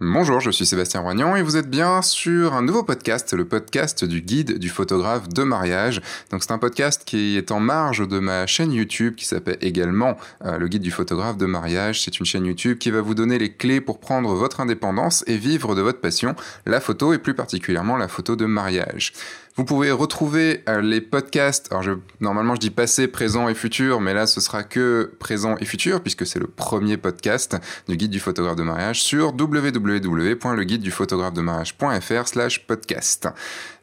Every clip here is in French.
Bonjour, je suis Sébastien Roignan et vous êtes bien sur un nouveau podcast, le podcast du guide du photographe de mariage. Donc c'est un podcast qui est en marge de ma chaîne YouTube qui s'appelle également euh, le guide du photographe de mariage. C'est une chaîne YouTube qui va vous donner les clés pour prendre votre indépendance et vivre de votre passion, la photo et plus particulièrement la photo de mariage. Vous pouvez retrouver euh, les podcasts. Alors, normalement, je dis passé, présent et futur, mais là, ce sera que présent et futur, puisque c'est le premier podcast du guide du photographe de mariage sur www.leguideduphotographe-de-mariage.fr slash podcast.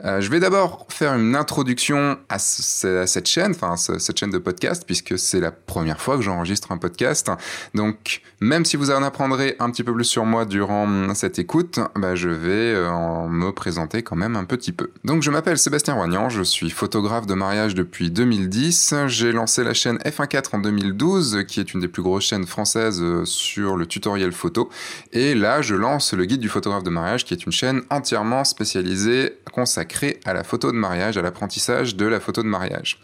Euh, je vais d'abord faire une introduction à, cette chaîne, enfin, cette chaîne de podcast, puisque c'est la première fois que j'enregistre un podcast. Donc, même si vous en apprendrez un petit peu plus sur moi durant cette écoute, bah, je vais euh, me présenter quand même un petit peu. Donc, je m'appelle Sébastien Roignan, je suis photographe de mariage depuis 2010. J'ai lancé la chaîne F14 en 2012, qui est une des plus grosses chaînes françaises euh, sur le tutoriel photo. Et là, je lance le guide du photographe de mariage, qui est une chaîne entièrement spécialisée, consacrée à la photo de mariage, à l'apprentissage de la photo de mariage.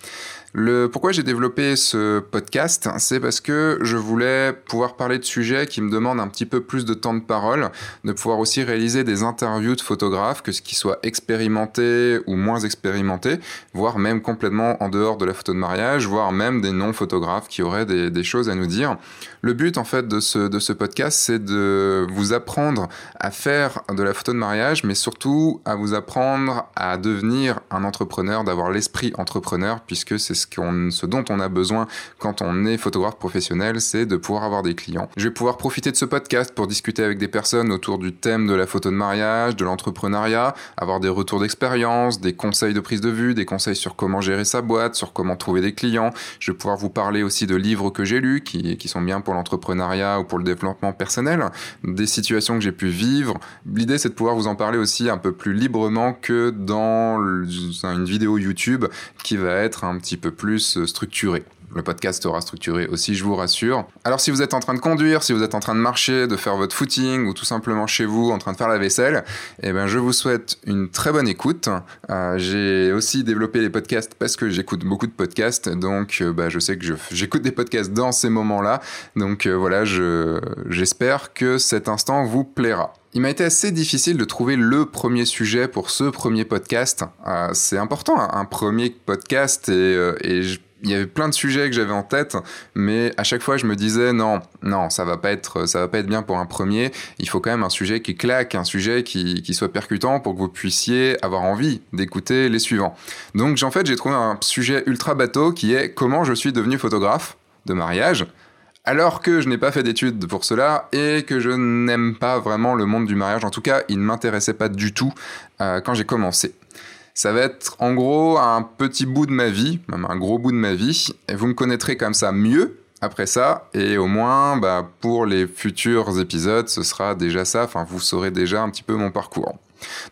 Pourquoi j'ai développé ce podcast, c'est parce que je voulais pouvoir parler de sujets qui me demandent un petit peu plus de temps de parole, de pouvoir aussi réaliser des interviews de photographes, que ce qui soit expérimenté ou moins expérimenté, voire même complètement en dehors de la photo de mariage, voire même des non-photographes qui auraient des, des, choses à nous dire. Le but en fait de ce, de ce podcast, c'est de vous apprendre à faire de la photo de mariage, mais surtout à vous apprendre à devenir un entrepreneur, d'avoir l'esprit entrepreneur, puisque c'est ce, dont on a besoin quand on est photographe professionnel, c'est de pouvoir avoir des clients. Je vais pouvoir profiter de ce podcast pour discuter avec des personnes autour du thème de la photo de mariage, de l'entrepreneuriat, avoir des retours d'expérience, des conseils de prise de vue, des conseils sur comment gérer sa boîte, sur comment trouver des clients. Je vais pouvoir vous parler aussi de livres que j'ai lus qui sont bien pour l'entrepreneuriat ou pour le développement personnel, des situations que j'ai pu vivre. L'idée, c'est de pouvoir vous en parler aussi un peu plus librement que dans une vidéo YouTube qui va être un petit peu plus euh, structuré. Le podcast sera structuré aussi, je vous rassure. Alors si vous êtes en train de conduire, si vous êtes en train de marcher, de faire votre footing ou tout simplement chez vous en train de faire la vaisselle, eh ben je vous souhaite une très bonne écoute. Euh, j'ai aussi développé les podcasts parce que j'écoute beaucoup de podcasts, donc euh, bah, je sais que j'écoute des podcasts dans ces moments-là. Donc voilà, j'espère que cet instant vous plaira. Il m'a été assez difficile de trouver le premier sujet pour ce premier podcast. Euh, c'est important, un premier podcast, euh, et il y avait plein de sujets que j'avais en tête, mais à chaque fois je me disais non, non, ça va pas être, ça va pas être bien pour un premier. Il faut quand même un sujet qui claque, un sujet qui, soit percutant pour que vous puissiez avoir envie d'écouter les suivants. Donc en fait j'ai trouvé un sujet ultra bateau qui est comment je suis devenu photographe de mariage alors que je n'ai pas fait d'études pour cela et que je n'aime pas vraiment le monde du mariage. En tout cas, il ne m'intéressait pas du tout euh, quand j'ai commencé. Ça va être en gros un petit bout de ma vie, même un gros bout de ma vie, et vous me connaîtrez comme ça mieux après ça, et au moins bah, pour les futurs épisodes, ce sera déjà ça, enfin vous saurez déjà un petit peu mon parcours.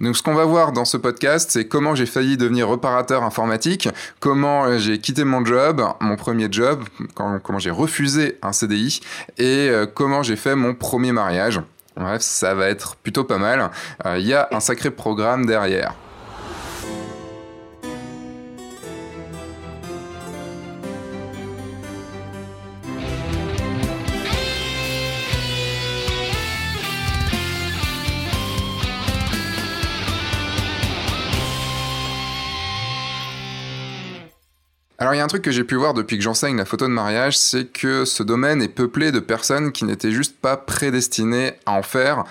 Donc ce qu'on va voir dans ce podcast, c'est comment j'ai failli devenir réparateur informatique, comment j'ai quitté mon job, mon premier job, comment j'ai refusé un CDI et euh, comment j'ai fait mon premier mariage. Bref, ça va être plutôt pas mal. Euh, il y a un sacré programme derrière. Alors il y a un truc que j'ai pu voir depuis que j'enseigne la photo de mariage, c'est que ce domaine est peuplé de personnes qui n'étaient juste pas prédestinées à en faire,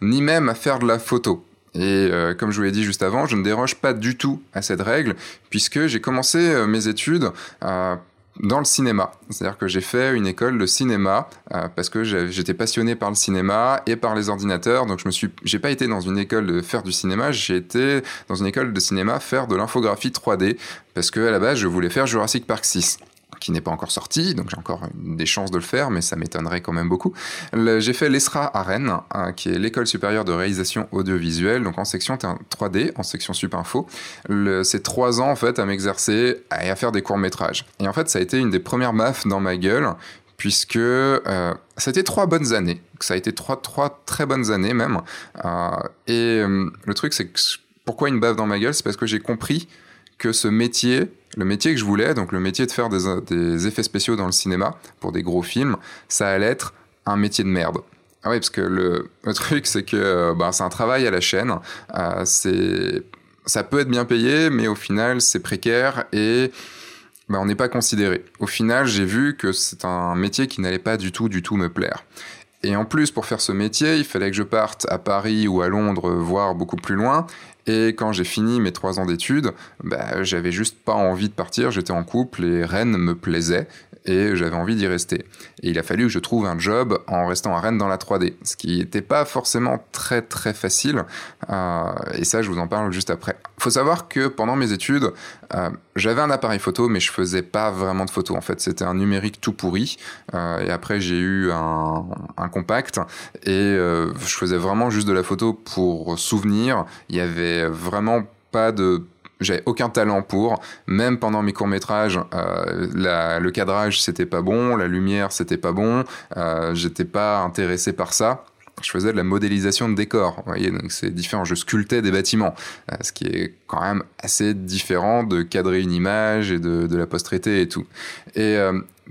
ni même à faire de la photo. Et euh, comme je vous l'ai dit juste avant, je ne déroge pas du tout à cette règle, puisque j'ai commencé euh, mes études euh, dans le cinéma. C'est-à-dire que j'ai fait une école de cinéma euh, parce que j'étais passionné par le cinéma et par les ordinateurs. Donc je me suis, j'ai pas été dans une école de faire du cinéma, j'ai été dans une école de cinéma faire de l'infographie 3D parce que à la base je voulais faire Jurassic Park 6 qui n'est pas encore sorti, donc j'ai encore des chances de le faire, mais ça m'étonnerait quand même beaucoup. J'ai fait l'ESRA à Rennes, hein, qui est l'école supérieure de réalisation audiovisuelle, donc en section 3D, en section Supinfo. C'est trois ans en fait à m'exercer et à faire des courts métrages. Et en fait, ça a été une des premières baffes dans ma gueule, puisque euh, été trois bonnes années. Ça a été trois, trois très bonnes années même. Euh, et euh, le truc, c'est que pourquoi une baffe dans ma gueule? C'est parce que j'ai compris que ce métier, le métier que je voulais, donc le métier de faire des, effets spéciaux dans le cinéma pour des gros films, ça allait être un métier de merde. Ah oui, parce que le, truc, c'est que bah, c'est un travail à la chaîne. Euh, c'est, ça peut être bien payé, mais au final, c'est précaire et bah, on n'est pas considéré. Au final, j'ai vu que c'est un métier qui n'allait pas du tout, du tout me plaire. Et en plus, pour faire ce métier, il fallait que je parte à Paris ou à Londres, voire beaucoup plus loin. Et quand j'ai fini mes trois ans d'études, bah, j'avais juste pas envie de partir. J'étais en couple et Rennes me plaisait et j'avais envie d'y rester. Et il a fallu que je trouve un job en restant à Rennes dans la 3D, ce qui n'était pas forcément très très facile. Euh, et ça, je vous en parle juste après. Il faut savoir que pendant mes études, euh, j'avais un appareil photo, mais je faisais pas vraiment de photos. En fait, c'était un numérique tout pourri. Euh, et après, j'ai eu un, un, compact et je faisais vraiment juste de la photo pour souvenir. Il y avait vraiment pas de j'avais aucun talent pour. Même pendant mes courts métrages, euh, le cadrage c'était pas bon, la lumière c'était pas bon, euh, j'étais pas intéressé par ça. Je faisais de la modélisation de décors, vous voyez, donc c'est différent. Je sculptais des bâtiments, euh, ce qui est quand même assez différent de cadrer une image et de, de la post-traiter et tout. Et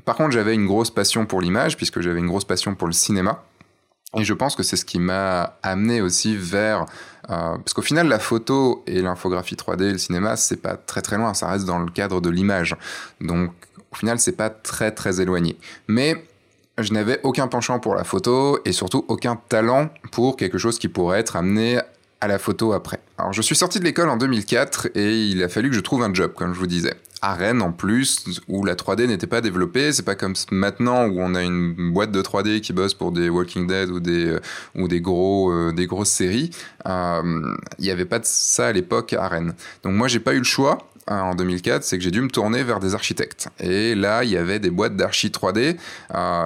par contre, j'avais une grosse passion pour l'image, puisque j'avais une grosse passion pour le cinéma. Et je pense que c'est ce qui m'a amené aussi vers... Euh, parce qu'au final, la photo et l'infographie 3D, le cinéma, c'est pas très très loin, ça reste dans le cadre de l'image. Donc au final, c'est pas très très éloigné. Mais je n'avais aucun penchant pour la photo et surtout aucun talent pour quelque chose qui pourrait être amené à la photo après. Alors je suis sorti de l'école en 2004 et il a fallu que je trouve un job, comme je vous disais à Rennes en plus, où la 3D n'était pas développée. C'est pas comme maintenant où on a une boîte de 3D qui bosse pour des Walking Dead ou des, euh, ou des, gros, euh, des grosses séries. Euh, il n'y avait pas de ça à l'époque à Rennes. Donc moi, j'ai pas eu le choix en 2004, c'est que j'ai dû me tourner vers des architectes. Et là, il y avait des boîtes d'archi 3D,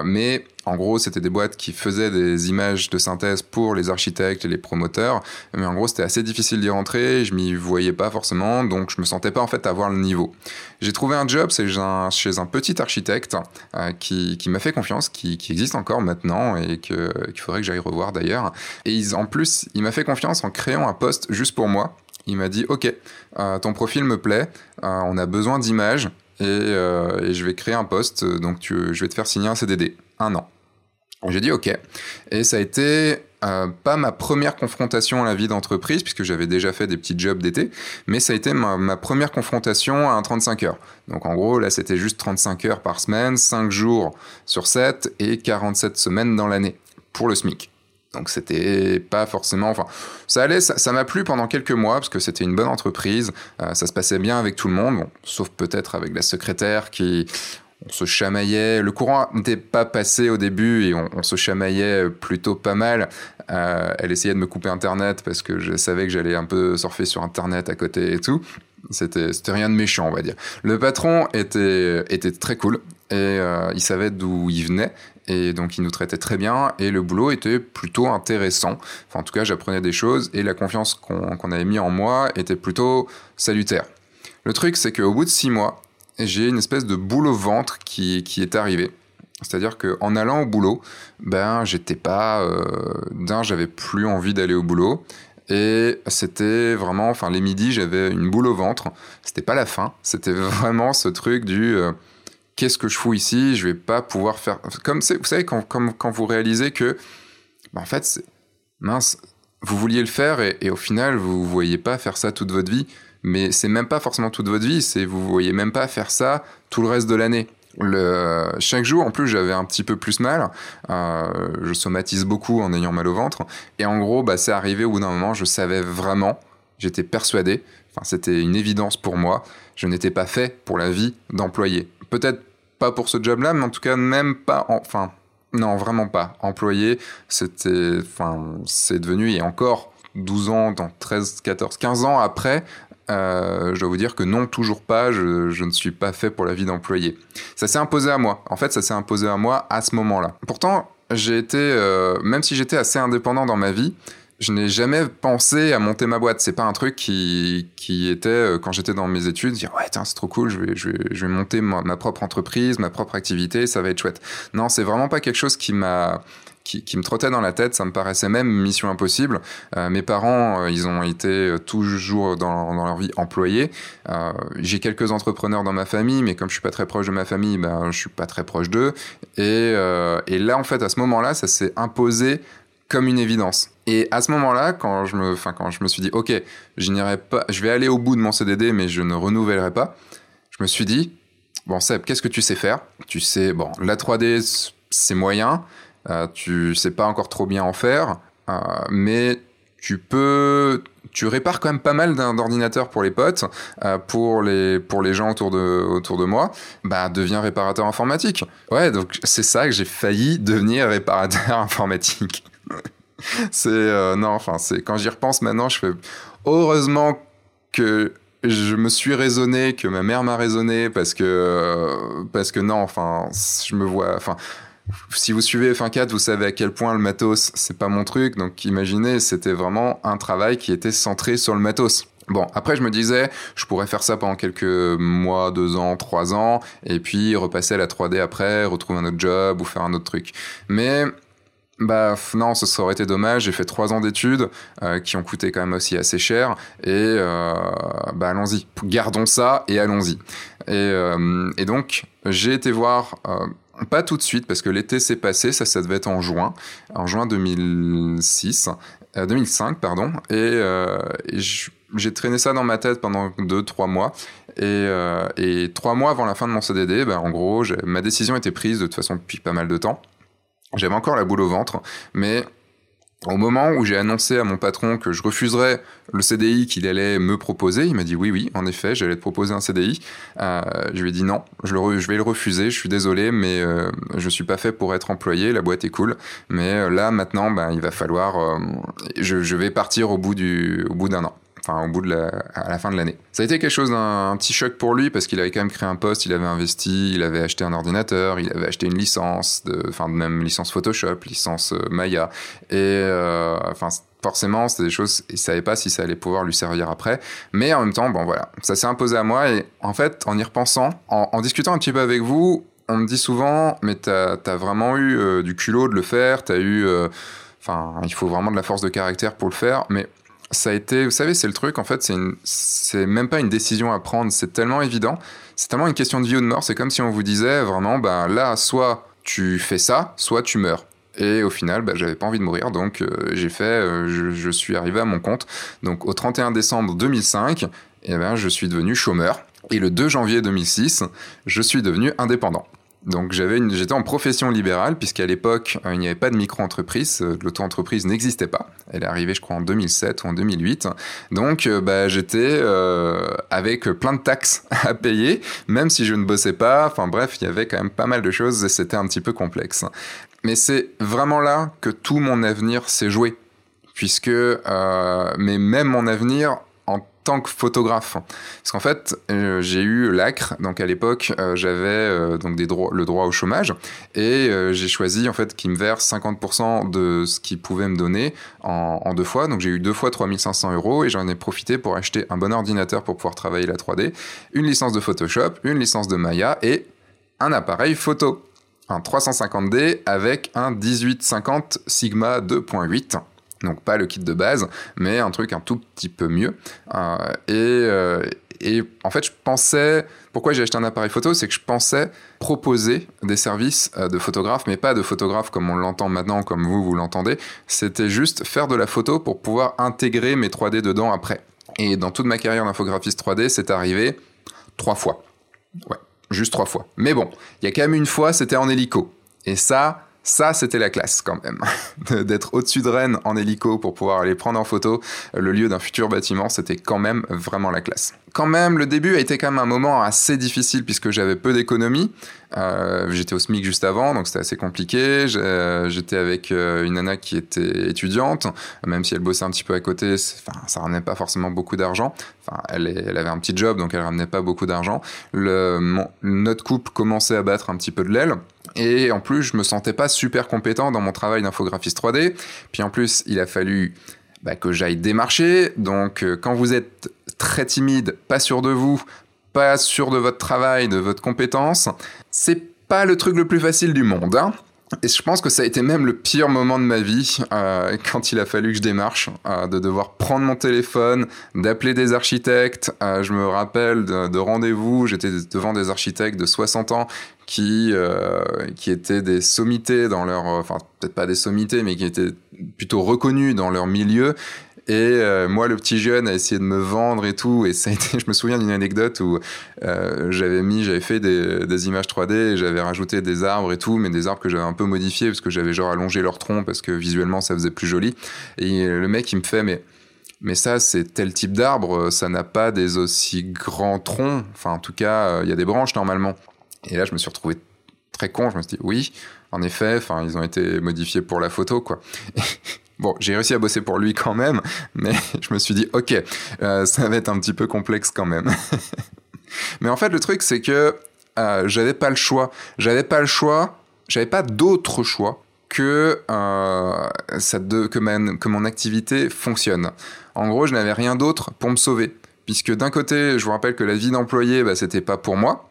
mais en gros, c'était des boîtes qui faisaient des images de synthèse pour les architectes et les promoteurs, mais en gros, c'était assez difficile d'y rentrer, je m'y voyais pas forcément, donc je me sentais pas en fait avoir le niveau. J'ai trouvé un job chez un, petit architecte euh, qui, m'a fait confiance, qui, existe encore maintenant et qu'il faudrait que j'aille revoir d'ailleurs. Et en plus, il m'a fait confiance en créant un poste juste pour moi. Il m'a dit, ok, euh, ton profil me plaît, euh, on a besoin d'images, et, et, je vais créer un poste, donc je vais te faire signer un CDD, un an. J'ai dit OK. Et ça a été euh, pas ma première confrontation à la vie d'entreprise, puisque j'avais déjà fait des petits jobs d'été, mais ça a été ma, ma, première confrontation à un 35 heures. Donc en gros, là, c'était juste 35 heures par semaine, 5 jours sur 7 et 47 semaines dans l'année pour le SMIC. Donc c'était pas forcément, enfin ça allait, ça m'a plu pendant quelques mois parce que c'était une bonne entreprise, euh, ça se passait bien avec tout le monde, sauf peut-être avec la secrétaire qui, on se chamaillait. Le courant n'était pas passé au début et on, se chamaillait plutôt pas mal. Euh, elle essayait de me couper Internet parce que je savais que j'allais un peu surfer sur Internet à côté et tout. C'était, rien de méchant, on va dire. Le patron était, était très cool et euh, il savait d'où il venait et donc il nous traitait très bien et le boulot était plutôt intéressant. Enfin, en tout cas, j'apprenais des choses et la confiance qu'on, avait mis en moi était plutôt salutaire. Le truc, c'est qu'au bout de six mois, j'ai une espèce de boule au ventre qui, qui est arrivée. C'est-à-dire qu'en allant au boulot, ben j'étais pas euh, d'un, j'avais plus envie d'aller au boulot. Et c'était vraiment, enfin les midis, j'avais une boule au ventre. C'était pas la fin, c'était vraiment ce truc du euh, qu'est-ce que je fous ici Je vais pas pouvoir faire. Comme vous savez quand, vous réalisez que, ben, en fait, mince, vous vouliez le faire et, au final vous voyez pas faire ça toute votre vie mais c'est même pas forcément toute votre vie, c'est vous voyez même pas faire ça tout le reste de l'année. Le, chaque jour, en plus, j'avais un petit peu plus mal. Euh, je somatise beaucoup en ayant mal au ventre. Et en gros, bah, c'est arrivé au bout d'un moment, je savais vraiment, j'étais persuadé, enfin, c'était une évidence pour moi, je n'étais pas fait pour la vie d'employé. Peut-être pas pour ce job-là, mais en tout cas, même pas, enfin, non, vraiment pas. Employé, c'était, enfin, c'est devenu, et encore 12 ans, dans 13, 14, 15 ans après, euh, je dois vous dire que non, toujours pas, je, ne suis pas fait pour la vie d'employé. Ça s'est imposé à moi. En fait, ça s'est imposé à moi à ce moment-là. Pourtant, j'ai été, euh, même si j'étais assez indépendant dans ma vie, je n'ai jamais pensé à monter ma boîte. C'est pas un truc qui, était, euh, quand j'étais dans mes études, dire ouais, c'est trop cool, je vais, je vais, je vais monter ma, propre entreprise, ma propre activité, ça va être chouette. Non, c'est vraiment pas quelque chose qui m'a qui, me trottait dans la tête. Ça me paraissait même mission impossible. Euh, mes parents, euh, ils ont été toujours dans, dans leur vie employés. J'ai quelques entrepreneurs dans ma famille, mais comme je suis pas très proche de ma famille, ben, je suis pas très proche d'eux. Et, et là, en fait, à ce moment-là, ça s'est imposé comme une évidence. Et à ce moment-là, quand je me, enfin, quand je me suis dit, ok, je pas, je vais aller au bout de mon CDD, mais je ne renouvellerai pas. Je me suis dit, bon Seb, qu'est-ce que tu sais faire? Tu sais, bon, la 3D, c'est moyen. Euh, tu sais pas encore trop bien en faire, euh, mais tu peux, tu répares quand même pas mal d'ordinateurs pour les potes, euh, pour les pour les gens autour de autour de moi. Bah, deviens réparateur informatique. Ouais, donc c'est ça que j'ai failli devenir réparateur informatique c'est euh, non, enfin c'est quand j'y repense maintenant, je fais heureusement que je me suis raisonné, que ma mère m'a raisonné parce que euh, parce que non, enfin je me vois, enfin si vous suivez F1 4, vous savez à quel point le matos, c'est pas mon truc. Donc imaginez, c'était vraiment un travail qui était centré sur le matos. Bon, après je me disais, je pourrais faire ça pendant quelques mois, deux ans, trois ans, et puis repasser à la 3D après, retrouver un autre job ou faire un autre truc. Mais bah non, ce aurait été dommage. J'ai fait trois ans d'études euh, qui ont coûté quand même aussi assez cher. Et euh, bah allons-y, gardons ça et allons-y. Et, euh, donc j'ai été voir, pas tout de suite parce que l'été s'est passé, ça ça devait être en juin, en juin 2006, 2005 pardon. Et, j'ai traîné ça dans ma tête pendant deux, trois mois. Et, et trois mois avant la fin de mon CDD, bah, en gros, ma décision était prise de toute façon depuis pas mal de temps. J'avais encore la boule au ventre, mais au moment où j'ai annoncé à mon patron que je refuserais le CDI qu'il allait me proposer, il m'a dit oui, oui, en effet, j'allais te proposer un CDI. Euh, je lui ai dit non, je, le je, vais le refuser, je suis désolé, mais euh, je suis pas fait pour être employé, la boîte est cool. Mais euh, là, maintenant, ben, il va falloir... Euh, je, je, vais partir au bout d'un an enfin au bout de la, à la fin de l'année. Ça a été quelque chose d'un petit choc pour lui parce qu'il avait quand même créé un poste, il avait investi, il avait acheté un ordinateur, il avait acheté une licence, de, enfin même licence Photoshop, licence euh, Maya, et euh, enfin forcément c'était des choses, il savait pas si ça allait pouvoir lui servir après, mais en même temps bon voilà, ça s'est imposé à moi et en fait en y repensant, en, discutant un petit peu avec vous, on me dit souvent mais t'as as vraiment eu euh, du culot de le faire, t'as eu Enfin, il faut vraiment de la force de caractère pour le faire, mais ça a été, vous savez, c'est le truc, en fait, c'est, même pas une décision à prendre, c'est tellement évident, c'est tellement une question de vie ou de mort, c'est comme si on vous disait vraiment, ben là, soit tu fais ça, soit tu meurs. Et au final, ben, j'avais pas envie de mourir, donc euh, j'ai fait, euh, je, je, suis arrivé à mon compte. Donc au 31 décembre 2005, eh ben, je suis devenu chômeur. Et le 2 janvier 2006, je suis devenu indépendant. Donc j'étais en profession libérale puisqu'à l'époque euh, il n'y avait pas de micro-entreprise, euh, l'auto-entreprise n'existait pas. Elle est arrivée je crois en 2007 ou en 2008. Donc euh, bah, j'étais avec plein de taxes à payer, même si je ne bossais pas. Enfin bref, il y avait quand même pas mal de choses et c'était un petit peu complexe. Mais c'est vraiment là que tout mon avenir s'est joué, puisque mais même mon avenir tant que photographe. Parce qu'en fait, euh, j'ai eu l'ACRE, donc à l'époque, euh, j'avais euh, donc des droits, le droit au chômage, et j'ai choisi en fait qu'il me verse 50% de ce qu'il pouvait me donner en, en, deux fois. Donc j'ai eu deux fois 3500 euros et j'en ai profité pour acheter un bon ordinateur pour pouvoir travailler la 3D, une licence de Photoshop, une licence de Maya et un appareil photo. Un 350D avec un 1850 Sigma 2.8 donc pas le kit de base, mais un truc un tout petit peu mieux. Euh, et, euh, et, en fait, je pensais, pourquoi j'ai acheté un appareil photo, c'est que je pensais proposer des services euh, de photographe, mais pas de photographe comme on l'entend maintenant, comme vous, vous l'entendez. C'était juste faire de la photo pour pouvoir intégrer mes 3D dedans après. Et dans toute ma carrière d'infographiste 3D, c'est arrivé trois fois. Ouais, juste trois fois. Mais bon, il y a quand même une fois, c'était en hélico. Et ça, ça, c'était la classe quand même. D'être au-dessus de Rennes en hélico pour pouvoir aller prendre en photo le lieu d'un futur bâtiment, c'était quand même vraiment la classe. Quand même, le début a été quand même un moment assez difficile puisque j'avais peu d'économies. Euh, j'étais au SMIC juste avant, donc c'était assez compliqué. J'étais avec euh, une nana qui était étudiante, même si elle bossait un petit peu à côté, enfin, ça ramenait pas forcément beaucoup d'argent. Enfin, elle, elle, avait un petit job, donc elle ramenait pas beaucoup d'argent. Notre couple commençait à battre un petit peu de l'aile. Et en plus, je me sentais pas super compétent dans mon travail d'infographiste 3D. Puis en plus, il a fallu bah, que j'aille démarcher. Donc, euh, quand vous êtes très timide, pas sûr de vous, pas sûr de votre travail, de votre compétence, c'est pas le truc le plus facile du monde. Hein Et je pense que ça a été même le pire moment de ma vie euh, quand il a fallu que je démarche, euh, de devoir prendre mon téléphone, d'appeler des architectes. Euh, je me rappelle de, de rendez-vous, j'étais devant des architectes de 60 ans qui, euh, qui étaient des sommités dans leur, enfin peut-être pas des sommités, mais qui étaient plutôt reconnus dans leur milieu et euh, moi, le petit jeune, a essayé de me vendre et tout. Et ça a été, je me souviens d'une anecdote où euh, j'avais mis, j'avais fait des, images 3D et j'avais rajouté des arbres et tout, mais des arbres que j'avais un peu modifiés parce que j'avais genre allongé leur tronc parce que visuellement ça faisait plus joli. Et le mec, il me fait, mais mais ça, c'est tel type d'arbre, ça n'a pas des aussi grands troncs. Enfin, en tout cas, il y a des branches normalement. Et là, je me suis retrouvé très con. Je me suis dit, oui, en effet, ils ont été modifiés pour la photo, quoi. Bon, j'ai réussi à bosser pour lui quand même, mais je me suis dit, ok, euh, ça va être un petit peu complexe quand même. mais en fait, le truc, c'est que euh, j'avais pas le choix. J'avais pas le choix, j'avais pas d'autre choix que, euh, de, que mon activité fonctionne. En gros, je n'avais rien d'autre pour me sauver. Puisque d'un côté, je vous rappelle que la vie d'employé, bah, c'était pas pour moi.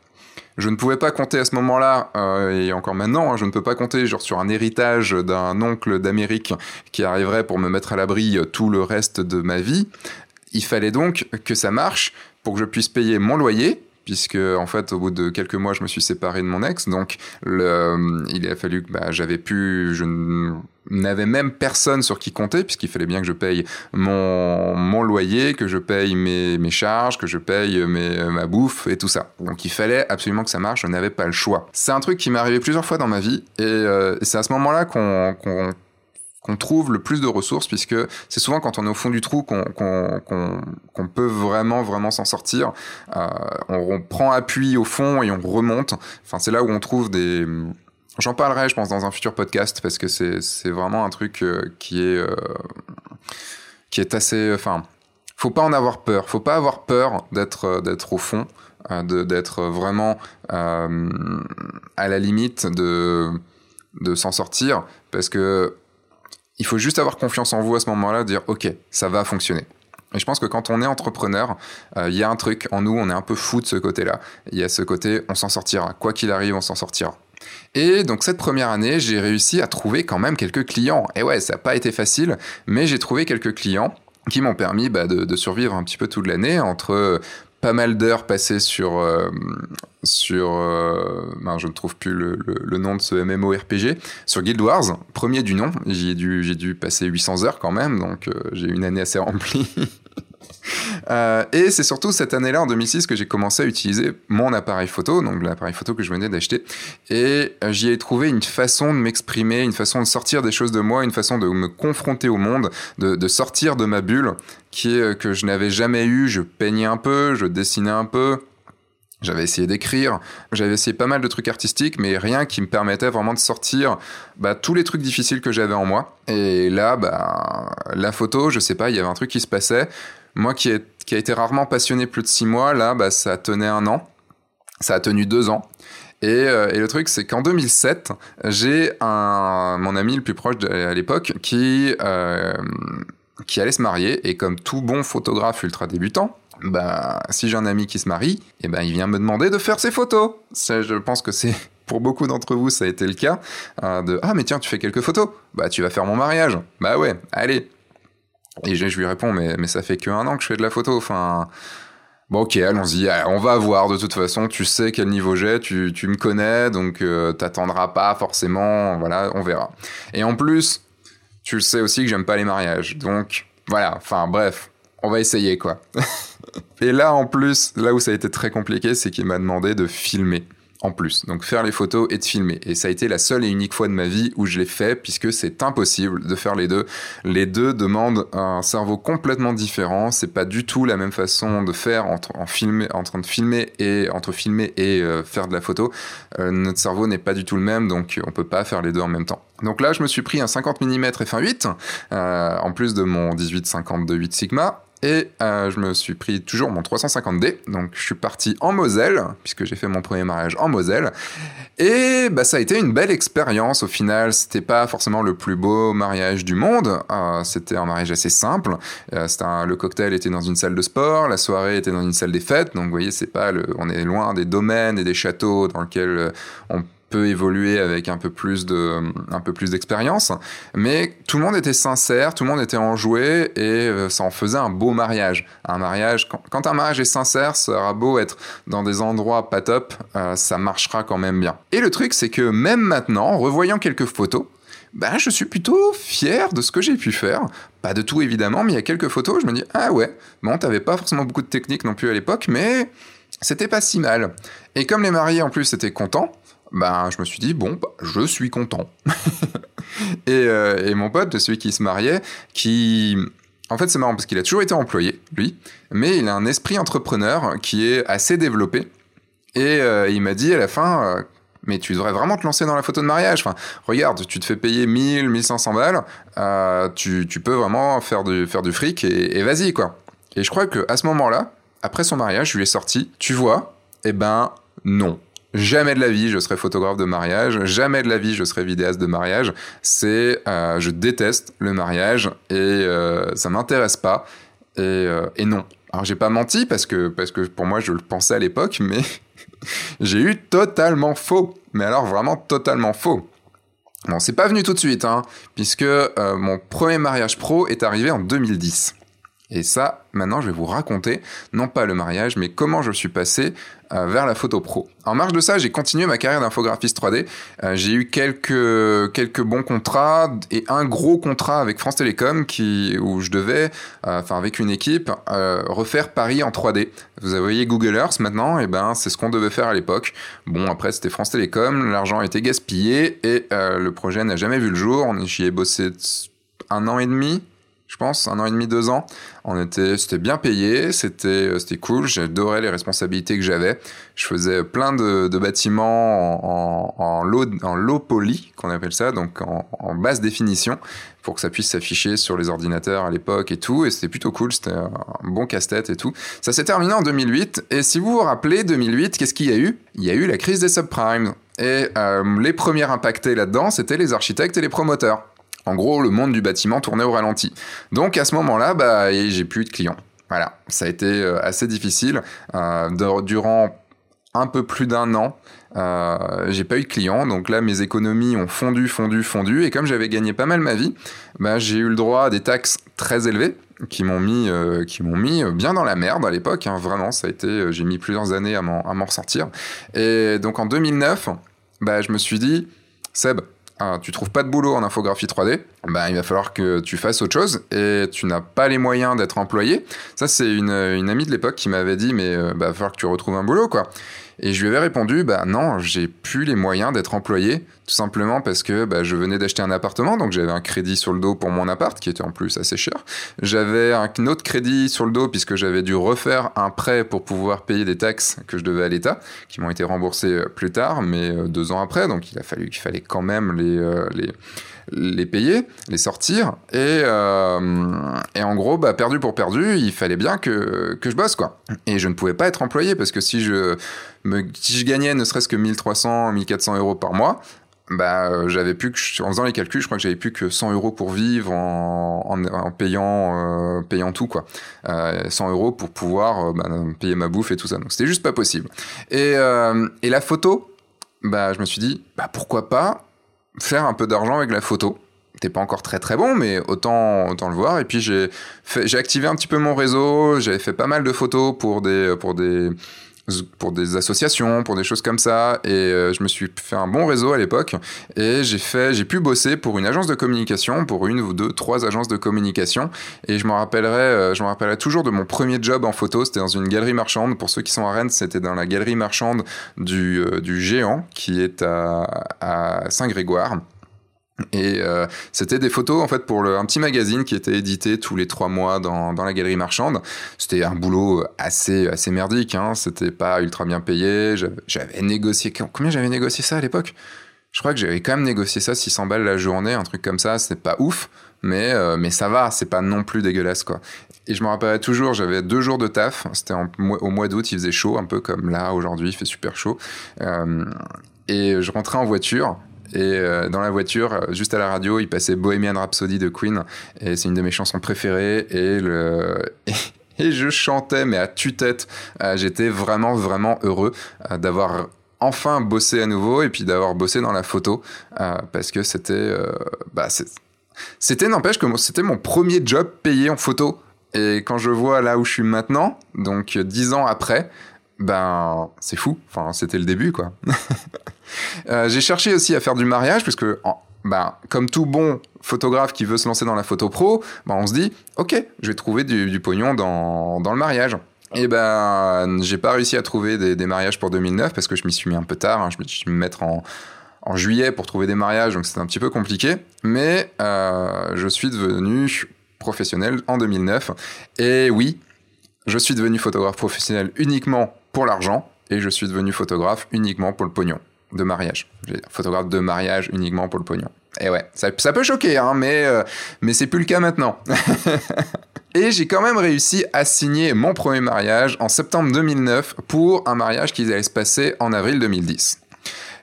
Je ne pouvais pas compter à ce moment-là, euh, et encore maintenant, hein, je ne peux pas compter genre sur un héritage d'un oncle d'Amérique qui arriverait pour me mettre à l'abri euh, tout le reste de ma vie. Il fallait donc que ça marche pour que je puisse payer mon loyer, puisque en fait au bout de quelques mois je me suis séparé de mon ex donc le, il a fallu que bah, j'avais pu n'avais même personne sur qui compter puisqu'il fallait bien que je paye mon, mon loyer que je paye mes, mes charges que je paye mes, ma bouffe et tout ça donc il fallait absolument que ça marche je n'avais pas le choix c'est un truc qui m'est arrivé plusieurs fois dans ma vie et, euh, c'est à ce moment là qu'on qu qu'on trouve le plus de ressources, puisque c'est souvent quand on est au fond du trou qu'on peut vraiment, vraiment s'en sortir. Euh, on, on, prend appui au fond et on remonte. Enfin, c'est là où on trouve des... J'en parlerai, je pense, dans un futur podcast, parce que c'est vraiment un truc euh, qui est... Euh, qui est assez... Enfin, faut pas en avoir peur. Faut pas avoir peur d'être d'être au fond, euh, d'être vraiment euh, à la limite de de s'en sortir, parce que il faut juste avoir confiance en vous à ce moment-là, dire ok, ça va fonctionner. Et je pense que quand on est entrepreneur, il euh, y a un truc en nous, on est un peu fou de ce côté-là. Il y a ce côté, on s'en sortira. Quoi qu'il arrive, on s'en sortira. Et donc cette première année, j'ai réussi à trouver quand même quelques clients. Et ouais, ça n'a pas été facile, mais j'ai trouvé quelques clients qui m'ont permis bah, de, survivre un petit peu toute l'année entre pas mal d'heures passées sur euh, sur euh, ben, je ne trouve plus le, nom de ce MMORPG sur Guild Wars premier du nom j'ai dû dû passer 800 heures quand même donc euh, j'ai une année assez remplie Euh, et c'est surtout cette année-là, en 2006, que j'ai commencé à utiliser mon appareil photo, donc l'appareil photo que je venais d'acheter. Et euh, j'y ai trouvé une façon de m'exprimer, une façon de sortir des choses de moi, une façon de me confronter au monde, de, sortir de ma bulle, qui est euh, que je n'avais jamais eu. Je peignais un peu, je dessinais un peu, j'avais essayé d'écrire, j'avais essayé pas mal de trucs artistiques, mais rien qui me permettait vraiment de sortir bah, tous les trucs difficiles que j'avais en moi. Et là, bah, la photo, je sais pas, il y avait un truc qui se passait. Moi qui, ai, a été rarement passionné plus de six mois, là, bah, ça tenait un an. Ça a tenu deux ans. Et, euh, le truc, c'est qu'en 2007, j'ai mon ami le plus proche à l'époque qui euh, qui allait se marier et comme tout bon photographe ultra débutant, bah si j'ai un ami qui se marie, eh ben il vient me demander de faire ses photos. Je pense que pour beaucoup d'entre vous, ça a été le cas de ah mais tiens tu fais quelques photos, bah tu vas faire mon mariage, bah ouais, allez, et je, lui réponds, mais, mais ça fait qu'un an que je fais de la photo. Enfin, bon, ok, allons-y. On va voir de toute façon. Tu sais quel niveau j'ai, tu, tu me connais, donc euh, t'attendras pas forcément. Voilà, on verra. Et en plus, tu le sais aussi que j'aime pas les mariages. Donc, voilà. Enfin, bref, on va essayer, quoi. Et là, en plus, là où ça a été très compliqué, c'est qu'il m'a demandé de filmer en plus. Donc faire les photos et de filmer. Et ça a été la seule et unique fois de ma vie où je l'ai fait, puisque c'est impossible de faire les deux. Les deux demandent un cerveau complètement différent. C'est pas du tout la même façon de faire entre, en, filmer, en train de filmer et entre filmer et euh, faire de la photo. Euh, notre cerveau n'est pas du tout le même, donc on peut pas faire les deux en même temps. Donc là, je me suis pris un 50 mm f1.8, euh, en plus de mon 18-50 de 8 Sigma. Et euh, je me suis pris toujours mon 350D. Donc je suis parti en Moselle, puisque j'ai fait mon premier mariage en Moselle. Et bah, ça a été une belle expérience au final. C'était pas forcément le plus beau mariage du monde. Euh, c'était un mariage assez simple. Euh, le cocktail était dans une salle de sport, la soirée était dans une salle des fêtes. Donc vous voyez, c'est pas on est loin des domaines et des châteaux dans lesquels on peu évolué avec un peu plus de, un peu plus d'expérience. Mais tout le monde était sincère, tout le monde était enjoué et euh, ça en faisait un beau mariage. Un mariage, quand, un mariage est sincère, ça aura beau être dans des endroits pas top, euh, ça marchera quand même bien. Et le truc, c'est que même maintenant, en revoyant quelques photos, ben, je suis plutôt fier de ce que j'ai pu faire. Pas de tout évidemment, mais il y a quelques photos, je me dis, ah ouais, bon, t'avais pas forcément beaucoup de technique non plus à l'époque, mais c'était pas si mal. Et comme les mariés en plus étaient contents, ben, je me suis dit, bon, bah, je suis content. Euh, et, mon pote, celui qui se mariait, qui... En fait, c'est marrant parce qu'il a toujours été employé, lui, mais il a un esprit entrepreneur qui est assez développé. Et euh, il m'a dit à la fin, euh, mais tu devrais vraiment te lancer dans la photo de mariage. Enfin, regarde, tu te fais payer 1000, 1500 balles, tu, tu, peux vraiment faire du, faire du fric et, et vas-y, quoi. Et je crois qu'à ce moment-là, après son mariage, je lui ai sorti, tu vois, eh ben non. Jamais de la vie je serai photographe de mariage, jamais de la vie je serai vidéaste de mariage. C'est, euh, je déteste le mariage et euh, ça m'intéresse pas. Et, euh, et, non. Alors j'ai pas menti parce que parce que pour moi je le pensais à l'époque, mais j'ai eu totalement faux. Mais alors vraiment totalement faux. Bon, c'est pas venu tout de suite, hein, puisque mon premier mariage pro est arrivé en 2010. Et ça, maintenant, je vais vous raconter, non pas le mariage, mais comment je suis passé euh, vers la photo pro. En marge de ça, j'ai continué ma carrière d'infographiste 3D. Euh, j'ai eu quelques, quelques bons contrats et un gros contrat avec France Télécom qui, où je devais, euh, enfin avec une équipe, refaire Paris en 3D. Vous voyez Google Earth maintenant, et eh ben c'est ce qu'on devait faire à l'époque. Bon, après c'était France Télécom, l'argent a été gaspillé et le projet n'a jamais vu le jour. J'y ai bossé un an et demi, je pense, un an et demi, deux ans. On était, c'était bien payé, c'était, euh, c'était cool. J'adorais les responsabilités que j'avais. Je faisais plein de, bâtiments en, en, low, en low poly, qu'on appelle ça, donc en, en, basse définition, pour que ça puisse s'afficher sur les ordinateurs à l'époque et tout. Et c'était plutôt cool. C'était un bon casse-tête et tout. Ça s'est terminé en 2008. Et si vous vous rappelez, 2008, qu'est-ce qu'il y a eu? Il y a eu la crise des subprimes. Et euh, les premiers impactés là-dedans, c'était les architectes et les promoteurs. En gros, le monde du bâtiment tournait au ralenti. Donc à ce moment-là, bah, j'ai plus de clients. Voilà, ça a été euh, assez difficile. Euh, durant un peu plus d'un an, euh, j'ai pas eu de clients, donc là mes économies ont fondu, fondu, fondu, et comme j'avais gagné pas mal ma vie, bah, j'ai eu le droit à des taxes très élevées qui m'ont mis, mis bien dans la merde à l'époque. Hein, vraiment, ça a été, j'ai mis plusieurs années à m'en, à m'en ressortir. Et donc en 2009, bah, je me suis dit, Seb, ah, tu trouves pas de boulot en infographie 3D, bah, il va falloir que tu fasses autre chose et tu n'as pas les moyens d'être employé. Ça, c'est une, amie de l'époque qui m'avait dit, mais euh, bah, il va falloir que tu retrouves un boulot, quoi. Et je lui avais répondu, bah non, j'ai plus les moyens d'être employé, tout simplement parce que bah, je venais d'acheter un appartement, donc j'avais un crédit sur le dos pour mon appart, qui était en plus assez cher. J'avais un autre crédit sur le dos puisque j'avais dû refaire un prêt pour pouvoir payer des taxes que je devais à l'État, qui m'ont été remboursées euh, plus tard, mais euh, deux ans après, donc il a fallu qu'il fallait quand même les, euh, les les payer, les sortir. Et, et en gros, bah, perdu pour perdu, il fallait bien que, que je bosse, quoi. Et je ne pouvais pas être employé parce que si je, si je gagnais ne serait-ce que 1300, 1400 euros par mois, bah, euh, j'avais plus en faisant les calculs, je crois que j'avais plus que 100 euros pour vivre en, payant, euh, payant tout, quoi. 100 euros pour pouvoir bah, payer ma bouffe et tout ça. Donc c'était juste pas possible. Et, la photo, bah, je me suis dit, bah, pourquoi pas faire un peu d'argent avec la photo. T'es pas encore très très bon, mais autant, autant le voir. Et puis j'ai activé un petit peu mon réseau. J'avais fait pas mal de photos pour des pour des pour des associations, pour des choses comme ça. Et euh, je me suis fait un bon réseau à l'époque. Et j'ai fait, j'ai pu bosser pour une agence de communication, pour une ou deux, trois agences de communication. Et je me rappellerai, euh, je me rappellerai toujours de mon premier job en photo. C'était dans une galerie marchande. Pour ceux qui sont à Rennes, c'était dans la galerie marchande du, euh, du Géant, qui est à, à Saint-Grégoire. Et euh, c'était des photos en fait pour un petit magazine qui était édité tous les trois mois dans, dans la galerie marchande. C'était un boulot assez assez merdique, hein. c'était pas ultra bien payé. J'avais négocié combien j'avais négocié ça à l'époque? Je crois que j'avais quand même négocié ça 600 balles la journée, un truc comme ça. C'était pas ouf, mais euh, mais ça va, c'est pas non plus dégueulasse quoi. Et je me rappellerai toujours, j'avais deux jours de taf. C'était au mois d'août, il faisait chaud, un peu comme là aujourd'hui, il fait super chaud. Euh, et je rentrais en voiture et euh, dans la voiture, euh, juste à la radio, il passait Bohemian Rhapsody de Queen. Et c'est une de mes chansons préférées. Et. Et je chantais, mais à tue-tête. Euh, j'étais vraiment, vraiment heureux d'avoir enfin bossé à nouveau et puis d'avoir bossé dans la photo parce que c'était bah, c'était n'empêche que c'était mon premier job payé en photo et quand je vois là où je suis maintenant donc dix ans après ben c'est fou enfin c'était le début quoi j'ai cherché aussi à faire du mariage parce que ben, comme tout bon photographe qui veut se lancer dans la photo pro, ben, on se dit, ok, je vais trouver du, pognon dans, dans, le mariage. Et ben, j'ai pas réussi à trouver des, mariages pour 2009 parce que je m'y suis mis un peu tard. Hein. je me suis mis mettre en, en juillet pour trouver des mariages, donc c'était un petit peu compliqué. Mais euh, je suis devenu professionnel en 2009. Et oui, je suis devenu photographe professionnel uniquement pour l'argent et je suis devenu photographe uniquement pour le pognon de mariage. Photographe de mariage uniquement pour le pognon. Et ouais, ça, peut choquer, hein, mais, euh, mais c'est plus le cas maintenant. Et j'ai quand même réussi à signer mon premier mariage en septembre 2009 pour un mariage qui allait se passer en avril 2010.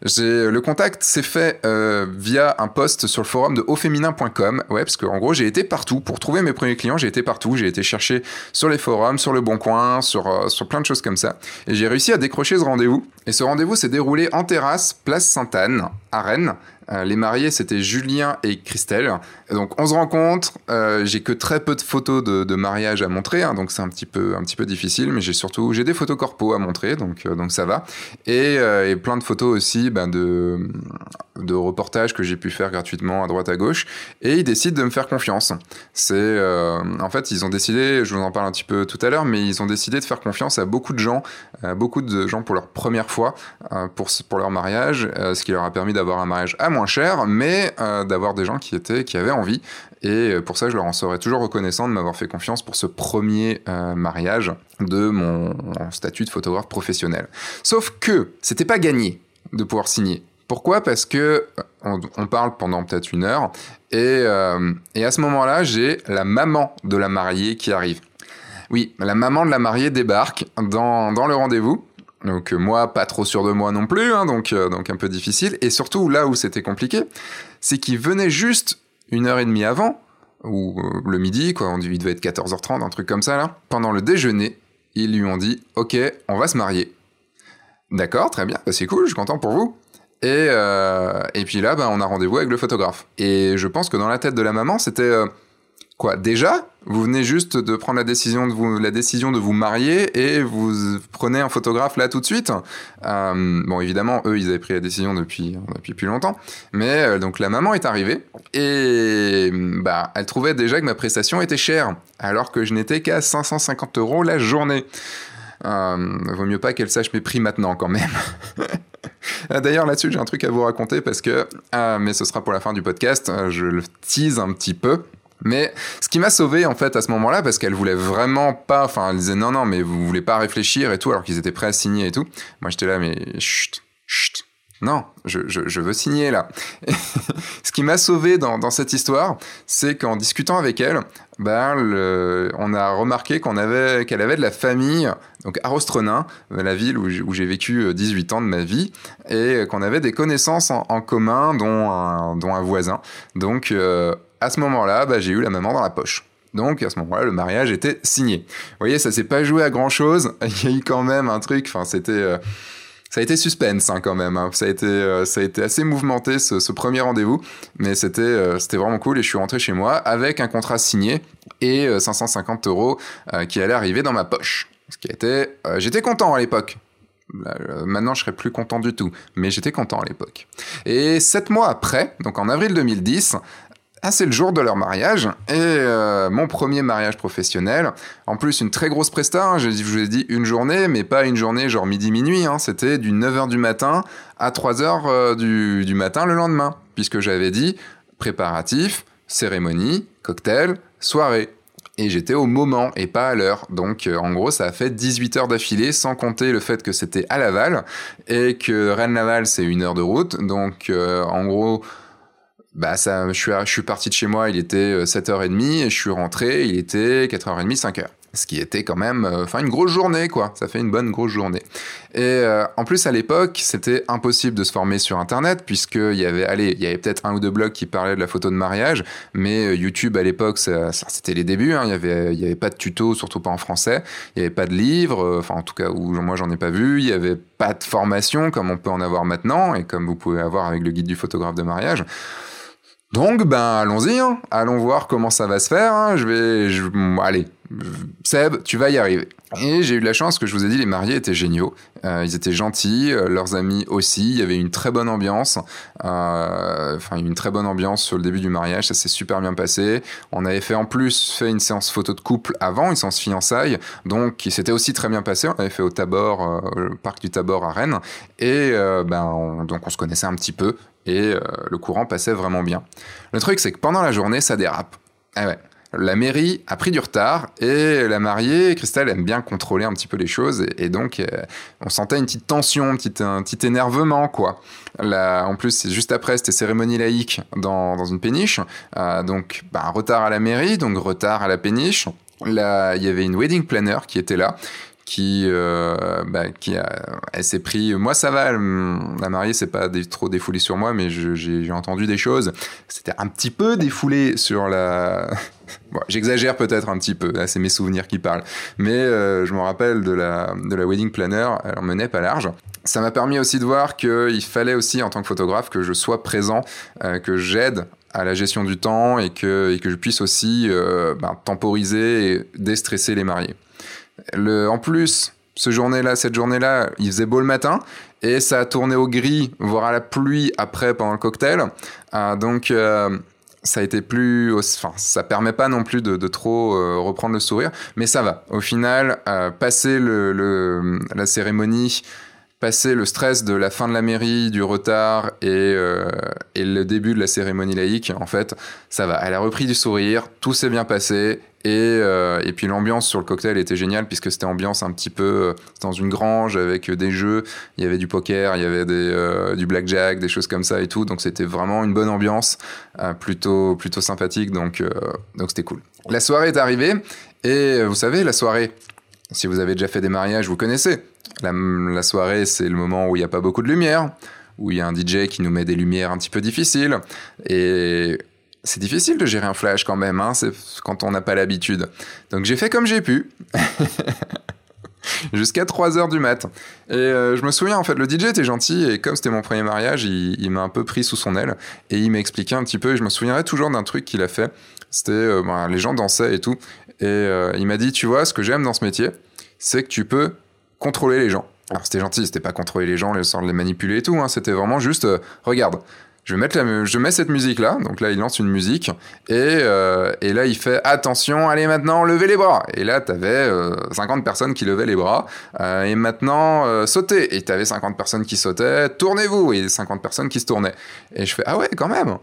Le contact s'est fait euh, via un post sur le forum de auféminin.com. Ouais, parce qu'en gros, j'ai été partout. Pour trouver mes premiers clients, j'ai été partout. J'ai été chercher sur les forums, sur le Bon Coin, sur, euh, sur plein de choses comme ça. Et j'ai réussi à décrocher ce rendez-vous. Et ce rendez-vous s'est déroulé en terrasse, place Sainte-Anne, à Rennes. Euh, les mariés, c'était Julien et Christelle. donc on se rencontre. Euh, j'ai que très peu de photos de, mariage à montrer, hein, donc c'est un petit peu un petit peu difficile. Mais j'ai surtout j'ai des photos corpo à montrer, donc euh, donc ça va. Et, plein de photos aussi ben, de de reportages que j'ai pu faire gratuitement à droite à gauche. Et ils décident de me faire confiance. C'est en fait ils ont décidé, je vous en parle un petit peu tout à l'heure, mais ils ont décidé de faire confiance à beaucoup de gens, beaucoup de gens pour leur première fois pour pour leur mariage, ce qui leur a permis d'avoir un mariage à moi cher, mais euh, d'avoir des gens qui étaient, qui avaient envie. Et euh, pour ça, je leur en serais toujours reconnaissant de m'avoir fait confiance pour ce premier euh, mariage de mon statut de photographe professionnel. Sauf que c'était pas gagné de pouvoir signer. Pourquoi? Parce que on, parle pendant peut-être une heure et, à ce moment-là, j'ai la maman de la mariée qui arrive. Oui, la maman de la mariée débarque dans le rendez-vous donc euh, moi, pas trop sûr de moi non plus, hein, donc, euh, donc un peu difficile. Et surtout, là où c'était compliqué, c'est qu'il venait juste une heure et demie avant, ou euh, le midi, quoi, on, il devait être 14h30, un truc comme ça, là. Pendant le déjeuner, ils lui ont dit, ok, on va se marier. D'accord, très bien, bah, c'est cool, je suis content pour vous. Et, et puis là, bah, on a rendez-vous avec le photographe. Et je pense que dans la tête de la maman, c'était... Quoi Déjà Vous venez juste de prendre la décision de vous, la décision de vous marier et vous prenez un photographe là tout de suite. Euh, bon, évidemment, eux, ils avaient pris la décision depuis, depuis plus longtemps. Mais euh, donc la maman est arrivée et bah, elle trouvait déjà que ma prestation était chère, alors que je n'étais qu'à 550 euros la journée. Euh, vaut mieux pas qu'elle sache mes prix maintenant quand même. D'ailleurs, là-dessus, j'ai un truc à vous raconter parce que, mais ce sera pour la fin du podcast, je le tease un petit peu. Mais ce qui m'a sauvé en fait à ce moment-là, parce qu'elle voulait vraiment pas, enfin elle disait non non mais vous voulez pas réfléchir et tout, alors qu'ils étaient prêts à signer et tout. Moi j'étais là mais chut chut. Non, je, je, veux signer là. ce qui m'a sauvé dans, cette histoire, c'est qu'en discutant avec elle, le, on a remarqué qu'on avait, qu'elle avait de la famille, donc à Rostrenin, la ville où, j'ai vécu 18 ans de ma vie, et qu'on avait des connaissances en, commun, dont un, dont un voisin. Donc, euh, à ce moment-là, bah, j'ai eu la maman dans la poche. Donc à ce moment-là, le mariage était signé. Vous voyez, ça s'est pas joué à grand chose. Il y a eu quand même un truc. Enfin, c'était, euh, ça a été suspense hein, quand même. Hein. Ça a été, euh, ça a été assez mouvementé ce, premier rendez-vous, mais c'était, euh, c'était vraiment cool. Et je suis rentré chez moi avec un contrat signé et 550 euros qui allaient arriver dans ma poche. Ce qui était, j'étais content à l'époque. Maintenant, je serais plus content du tout, mais j'étais content à l'époque. Et sept mois après, donc en avril 2010, ah, c'est le jour de leur mariage et euh, mon premier mariage professionnel. En plus, une très grosse presta. Hein, je, vous ai dit une journée, mais pas une journée genre midi-minuit. Hein, C'était du 9h du matin à 3h euh, du, du, matin le lendemain. Puisque j'avais dit préparatif, cérémonie, cocktail, soirée. Et j'étais au moment et pas à l'heure. Donc euh, en gros, ça a fait 18 heures d'affilée, sans compter le fait que c'était à Laval et que Rennes-Laval, c'est une heure de route. Donc en gros bah ça, je suis, je suis parti de chez moi, il était 7h30 euh, et je suis rentré, il était 4h30, 5h. ce qui était quand même euh, enfin une grosse journée quoi. Ça fait une bonne grosse journée. Et euh, en plus à l'époque c'était impossible de se former sur internet puisqu'il y avait allez il y avait peut-être un ou deux blogs qui parlaient de la photo de mariage mais euh, YouTube à l'époque c'était les débuts hein. il y avait il y avait pas de tuto surtout pas en français. Il y avait pas de livres enfin en tout cas où moi j'en ai pas vu. Il y avait pas de formation comme on peut en avoir maintenant et comme vous pouvez avoir avec le guide du photographe de mariage donc, ben, allons-y, hein. allons voir comment ça va se faire. Hein. Je vais, je... allez, Seb, tu vas y arriver. Et j'ai eu la chance que je vous ai dit, les mariés étaient géniaux. Euh, ils étaient gentils, euh, leurs amis aussi. Il y avait une très bonne ambiance. Euh, enfin, une très bonne ambiance sur le début du mariage. Ça s'est super bien passé. On avait fait en plus fait une séance photo de couple avant, une séance fiançailles. Donc, qui s'était aussi très bien passé. On avait fait au Tabor, le parc du Tabor à Rennes. Et ben, donc on se connaissait un petit peu et euh, le courant passait vraiment bien. Le truc, c'est que pendant la journée, ça dérape. Ah. La mairie a pris du retard et la mariée, Christelle, aime bien contrôler un petit peu les choses et, donc euh, on sentait une petite tension, un petit, énervement quoi. En plus, c'est juste après, c'était cérémonie laïque dans, dans une péniche, euh, donc bah, retard à la mairie, donc retard à la péniche. Là, il y avait une wedding planner qui était là qui, euh, bah, qui a, s'est pris. Moi, ça va. La mariée, c'est pas trop défoulé sur moi, mais j'ai entendu des choses. C'était un petit peu défoulé sur la. J'exagère peut-être un petit peu, c'est mes souvenirs qui parlent. Mais euh, je me rappelle de la, de la wedding planner, elle en menait pas large. Ça m'a permis aussi de voir qu'il fallait aussi, en tant que photographe, que je sois présent, euh, que j'aide à la gestion du temps et que, et que je puisse aussi ben, temporiser et déstresser les mariés. Le, en plus, ce journée-là, cette journée-là, il faisait beau le matin et ça a tourné au gris, voire à la pluie après pendant le cocktail. Euh, donc euh, ça a été plus, enfin ça permet pas non plus de, trop euh, reprendre le sourire, mais ça va. Au final, passer la cérémonie passer le stress de la fin de la mairie, du retard et, et, le début de la cérémonie laïque, en fait, ça va. Elle a repris du sourire, tout s'est bien passé et, euh, et puis l'ambiance sur le cocktail était géniale puisque c'était ambiance un petit peu euh, dans une grange avec des jeux, il y avait du poker, il y avait des, euh, du blackjack, des choses comme ça et tout. Donc c'était vraiment une bonne ambiance, plutôt, plutôt sympathique. Donc donc c'était cool. La soirée est arrivée et vous savez, la soirée, si vous avez déjà fait des mariages, vous connaissez. La, la soirée, c'est le moment où il n'y a pas beaucoup de lumière, où il y a un DJ qui nous met des lumières un petit peu difficiles. Et c'est difficile de gérer un flash quand même, hein, quand on n'a pas l'habitude. Donc j'ai fait comme j'ai pu. Jusqu'à 3 heures du mat. Et euh, je me souviens, en fait, le DJ était gentil, et comme c'était mon premier mariage, il, m'a un peu pris sous son aile, et il m'a expliqué un petit peu, et je me souviendrai toujours d'un truc qu'il a fait. C'était, euh, ben, les gens dansaient et tout, et euh, il m'a dit, tu vois, ce que j'aime dans ce métier, c'est que tu peux contrôler les gens. Alors c'était gentil, c'était pas contrôler les gens, les, les manipuler et tout, hein, c'était vraiment juste, regarde, je mets cette musique là donc là il lance une musique. Et, euh, et là il fait attention allez maintenant levez les bras. Et là t'avais euh, 50 personnes qui levaient les bras. Euh, et maintenant euh, sautez. Et t'avais 50 personnes qui sautaient. Tournez-vous. Et 50 personnes qui se tournaient. Et je fais ah ouais quand même.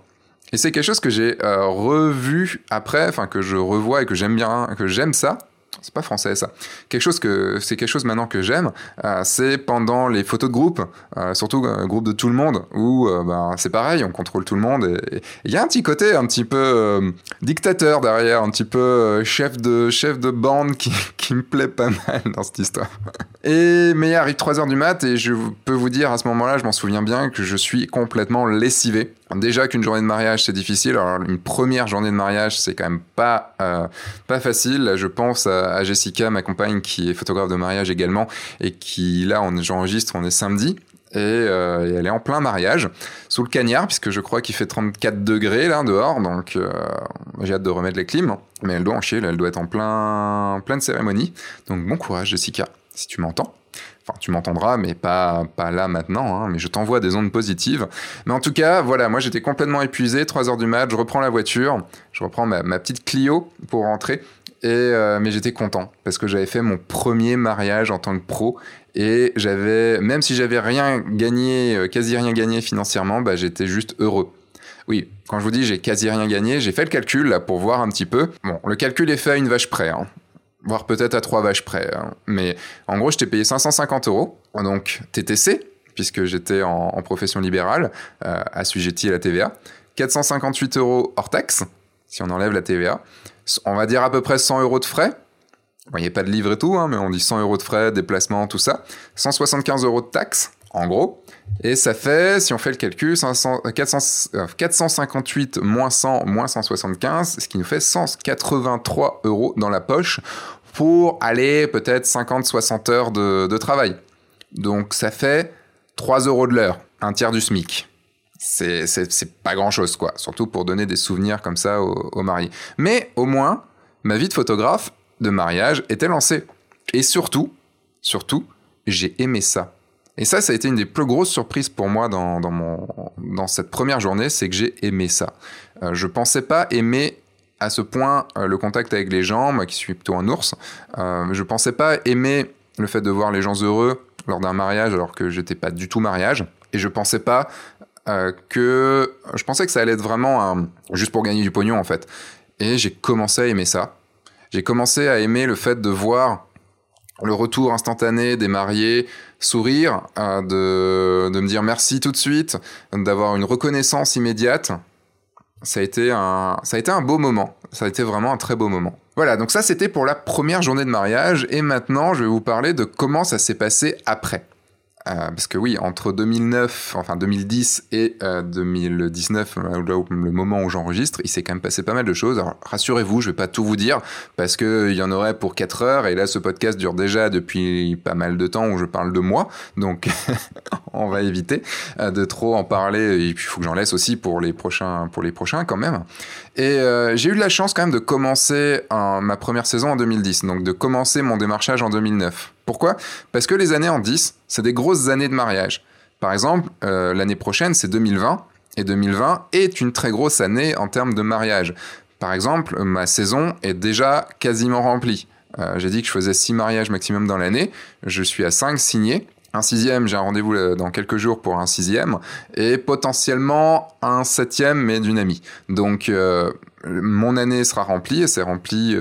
Et c'est quelque chose que j'ai revu après enfin que je revois et que j'aime bien que j'aime ça c'est pas français ça. Quelque chose que c'est quelque chose maintenant que j'aime, euh, c'est pendant les photos de groupe, euh, surtout euh, groupe de tout le monde, où ben, c'est pareil, on contrôle tout le monde. Et il y a un petit côté un petit peu dictateur derrière, un petit peu chef de chef de bande qui, qui, me plaît pas mal dans cette histoire. Et mais il arrive 3 heures du mat et je peux vous dire à ce moment-là, je m'en souviens bien que je suis complètement lessivé. Déjà qu'une journée de mariage c'est difficile, alors une première journée de mariage c'est quand même pas pas facile. Là, je pense à Jessica, ma compagne, qui est photographe de mariage également, et qui, là, j'enregistre, on est samedi, euh, et, elle est en plein mariage, sous le cagnard, puisque je crois qu'il fait 34 degrés là dehors, donc euh, j'ai hâte de remettre les clims, mais elle doit en chier, elle doit être en plein, pleine cérémonie. Donc bon courage Jessica, si tu m'entends. Enfin, tu m'entendras, mais pas, pas là maintenant, hein, mais je t'envoie des ondes positives. Mais en tout cas, voilà, moi j'étais complètement épuisé, 3 heures du match, je reprends la voiture, je reprends ma, ma petite Clio pour rentrer, et, euh, mais j'étais content parce que j'avais fait mon premier mariage en tant que pro et j'avais, même si j'avais rien gagné, euh, quasi rien gagné financièrement, bah, j'étais juste heureux. Oui, quand je vous dis j'ai quasi rien gagné, j'ai fait le calcul là pour voir un petit peu. Bon, le calcul est fait à une vache près, hein. Voire peut-être à trois vaches près. Hein. Mais en gros, je t'ai payé 550 euros, donc TTC, puisque j'étais en, profession libérale, euh, assujetti à la TVA. 458 euros hors taxe, si on enlève la TVA on va dire à peu près 100 euros de frais. n'y a pas de livre et tout, hein, mais on dit 100 euros de frais, déplacement, tout ça. 175 euros de taxes, en gros. Et ça fait, si on fait le calcul, 458 moins 100 moins 175, ce qui nous fait 183 euros dans la poche pour aller peut-être 50-60 heures de, travail. Donc ça fait 3 euros de l'heure, un tiers du SMIC. C'est pas grand chose, quoi. Surtout pour donner des souvenirs comme ça aux, aux mariés. Mais au moins, ma vie de photographe de mariage était lancée. Et surtout, surtout, j'ai aimé ça. Et ça, ça a été une des plus grosses surprises pour moi dans, mon, dans cette première journée, c'est que j'ai aimé ça. Euh, je pensais pas aimer à ce point euh, le contact avec les gens, moi qui suis plutôt un ours. Euh, je pensais pas aimer le fait de voir les gens heureux lors d'un mariage alors que j'étais pas du tout mariage. Et je pensais pas euh, que... Je pensais que ça allait être vraiment juste pour gagner du pognon en fait. Et j'ai commencé à aimer ça. J'ai commencé à aimer le fait de voir le retour instantané des mariés, sourire, de me dire merci tout de suite, d'avoir une reconnaissance immédiate. Ça a, été un, ça a un beau moment. Ça a été vraiment un très beau moment. Voilà, donc ça c'était pour la première journée de mariage. Et maintenant, je vais vous parler de comment ça s'est passé après. Euh, parce que oui, entre 2009, enfin 2010 et 2019, euh, le moment où j'enregistre, il s'est quand même passé pas mal de choses. Alors rassurez-vous, je vais pas tout vous dire parce que il y en aurait pour 4 heures et là ce podcast dure déjà depuis pas mal de temps où je parle de moi, donc on va éviter euh, de trop en parler et puis il faut que j'en laisse aussi pour les prochains, pour les prochains quand même. Et j'ai eu de la chance quand même de commencer ma première saison en 2010, donc de commencer mon démarchage en 2009. Pourquoi? Parce que les années en 10, c'est des grosses années de mariage. Par exemple, euh, l'année prochaine, c'est 2020, et 2020 est une très grosse année en termes de mariage. Par exemple, ma saison est déjà quasiment remplie. Euh, j'ai dit que je faisais 6 mariages maximum dans l'année, je suis à 5 signés. Un sixième, j'ai un rendez-vous euh, dans quelques jours pour un sixième, et potentiellement un septième, mais d'une amie. Donc, mon année sera remplie, et c'est rempli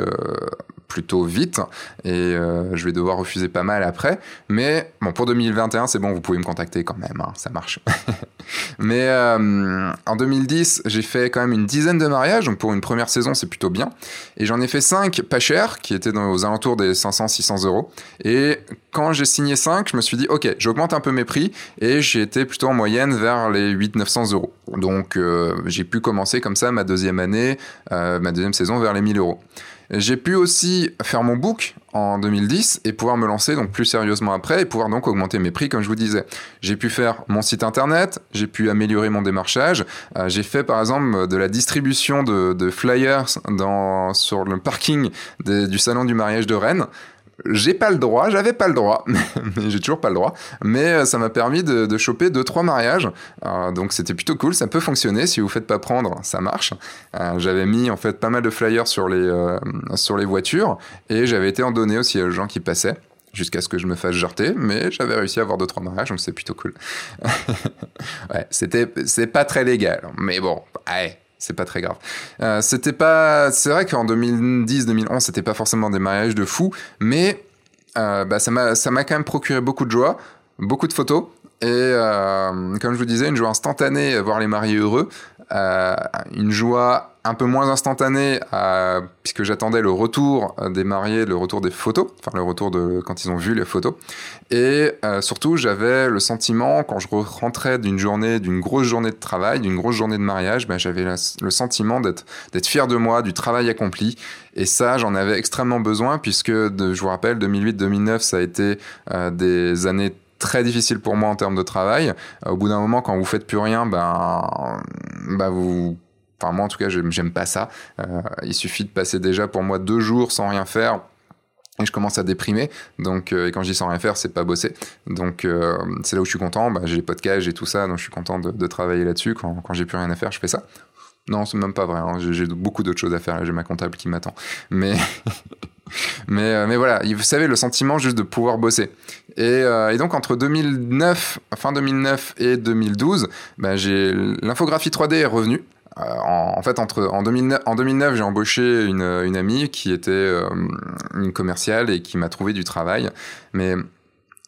plutôt vite et euh, je vais devoir refuser pas mal après. Mais bon, pour 2021, c'est bon, vous pouvez me contacter quand même, hein, ça marche. Mais euh, en 2010, j'ai fait quand même une dizaine de mariages, donc pour une première saison, c'est plutôt bien. Et j'en ai fait 5 pas chers, qui étaient dans, aux alentours des 500-600 euros. Et quand j'ai signé 5, je me suis dit, ok, j'augmente un peu mes prix et j'ai été plutôt en moyenne vers les 800-900 euros. Donc euh, j'ai pu commencer comme ça ma deuxième année, ma deuxième saison vers les 1000 euros. J'ai pu aussi faire mon book en 2010 et pouvoir me lancer donc plus sérieusement après et pouvoir donc augmenter mes prix comme je vous disais. J'ai pu faire mon site internet, j'ai pu améliorer mon démarchage, euh, j'ai fait par exemple de la distribution de, flyers dans, sur le parking du salon du mariage de Rennes j'ai pas le droit, j'avais pas le droit, mais j'ai toujours pas le droit. Mais euh, ça m'a permis de, choper deux trois mariages, euh, donc c'était plutôt cool. Ça peut fonctionner si vous faites pas prendre, ça marche. Euh, j'avais mis en fait pas mal de flyers sur les sur les voitures et j'avais été en donner aussi aux gens qui passaient jusqu'à ce que je me fasse jarter, mais j'avais réussi à avoir deux trois mariages, donc c'est plutôt cool. ouais, c'était c'est pas très légal, mais bon, allez c'est pas très grave. Euh, c'était pas, c'est vrai qu'en 2010-2011, c'était pas forcément des mariages de fou, mais euh, bah, ça m'a, ça m'a quand même procuré beaucoup de joie, beaucoup de photos. Et euh, comme je vous disais, une joie instantanée, voir les mariés heureux, une joie un peu moins instantané euh, puisque j'attendais le retour des mariés, le retour des photos, enfin le retour de quand ils ont vu les photos. Et euh, surtout, j'avais le sentiment quand je rentrais d'une journée, d'une grosse journée de travail, d'une grosse journée de mariage, ben, j'avais le sentiment d'être fier de moi, du travail accompli. Et ça, j'en avais extrêmement besoin puisque, je vous rappelle, 2008-2009, ça a été euh, des années très difficiles pour moi en termes de travail. au bout d'un moment, quand vous faites plus rien, ben, ben vous Enfin, moi, en tout cas, j'aime pas ça. Euh, il suffit de passer déjà pour moi deux jours sans rien faire. Et je commence à déprimer. Donc, euh, et quand je dis sans rien faire, c'est pas bosser. Donc, euh, c'est là où je suis content. Bah, j'ai les podcasts, j'ai tout ça. Donc, je suis content de, travailler là-dessus. Quand, quand j'ai plus rien à faire, je fais ça. Non, c'est même pas vrai. Hein. J'ai beaucoup d'autres choses à faire. J'ai ma comptable qui m'attend. Mais, mais, mais voilà. Vous savez, le sentiment juste de pouvoir bosser. Et, et donc, entre 2009, fin 2009 et 2012, bah, j'ai l'infographie 3D est revenue. Euh, en, fait, entre, en 2009, en 2009 j'ai embauché une, amie qui était euh, une commerciale et qui m'a trouvé du travail. Mais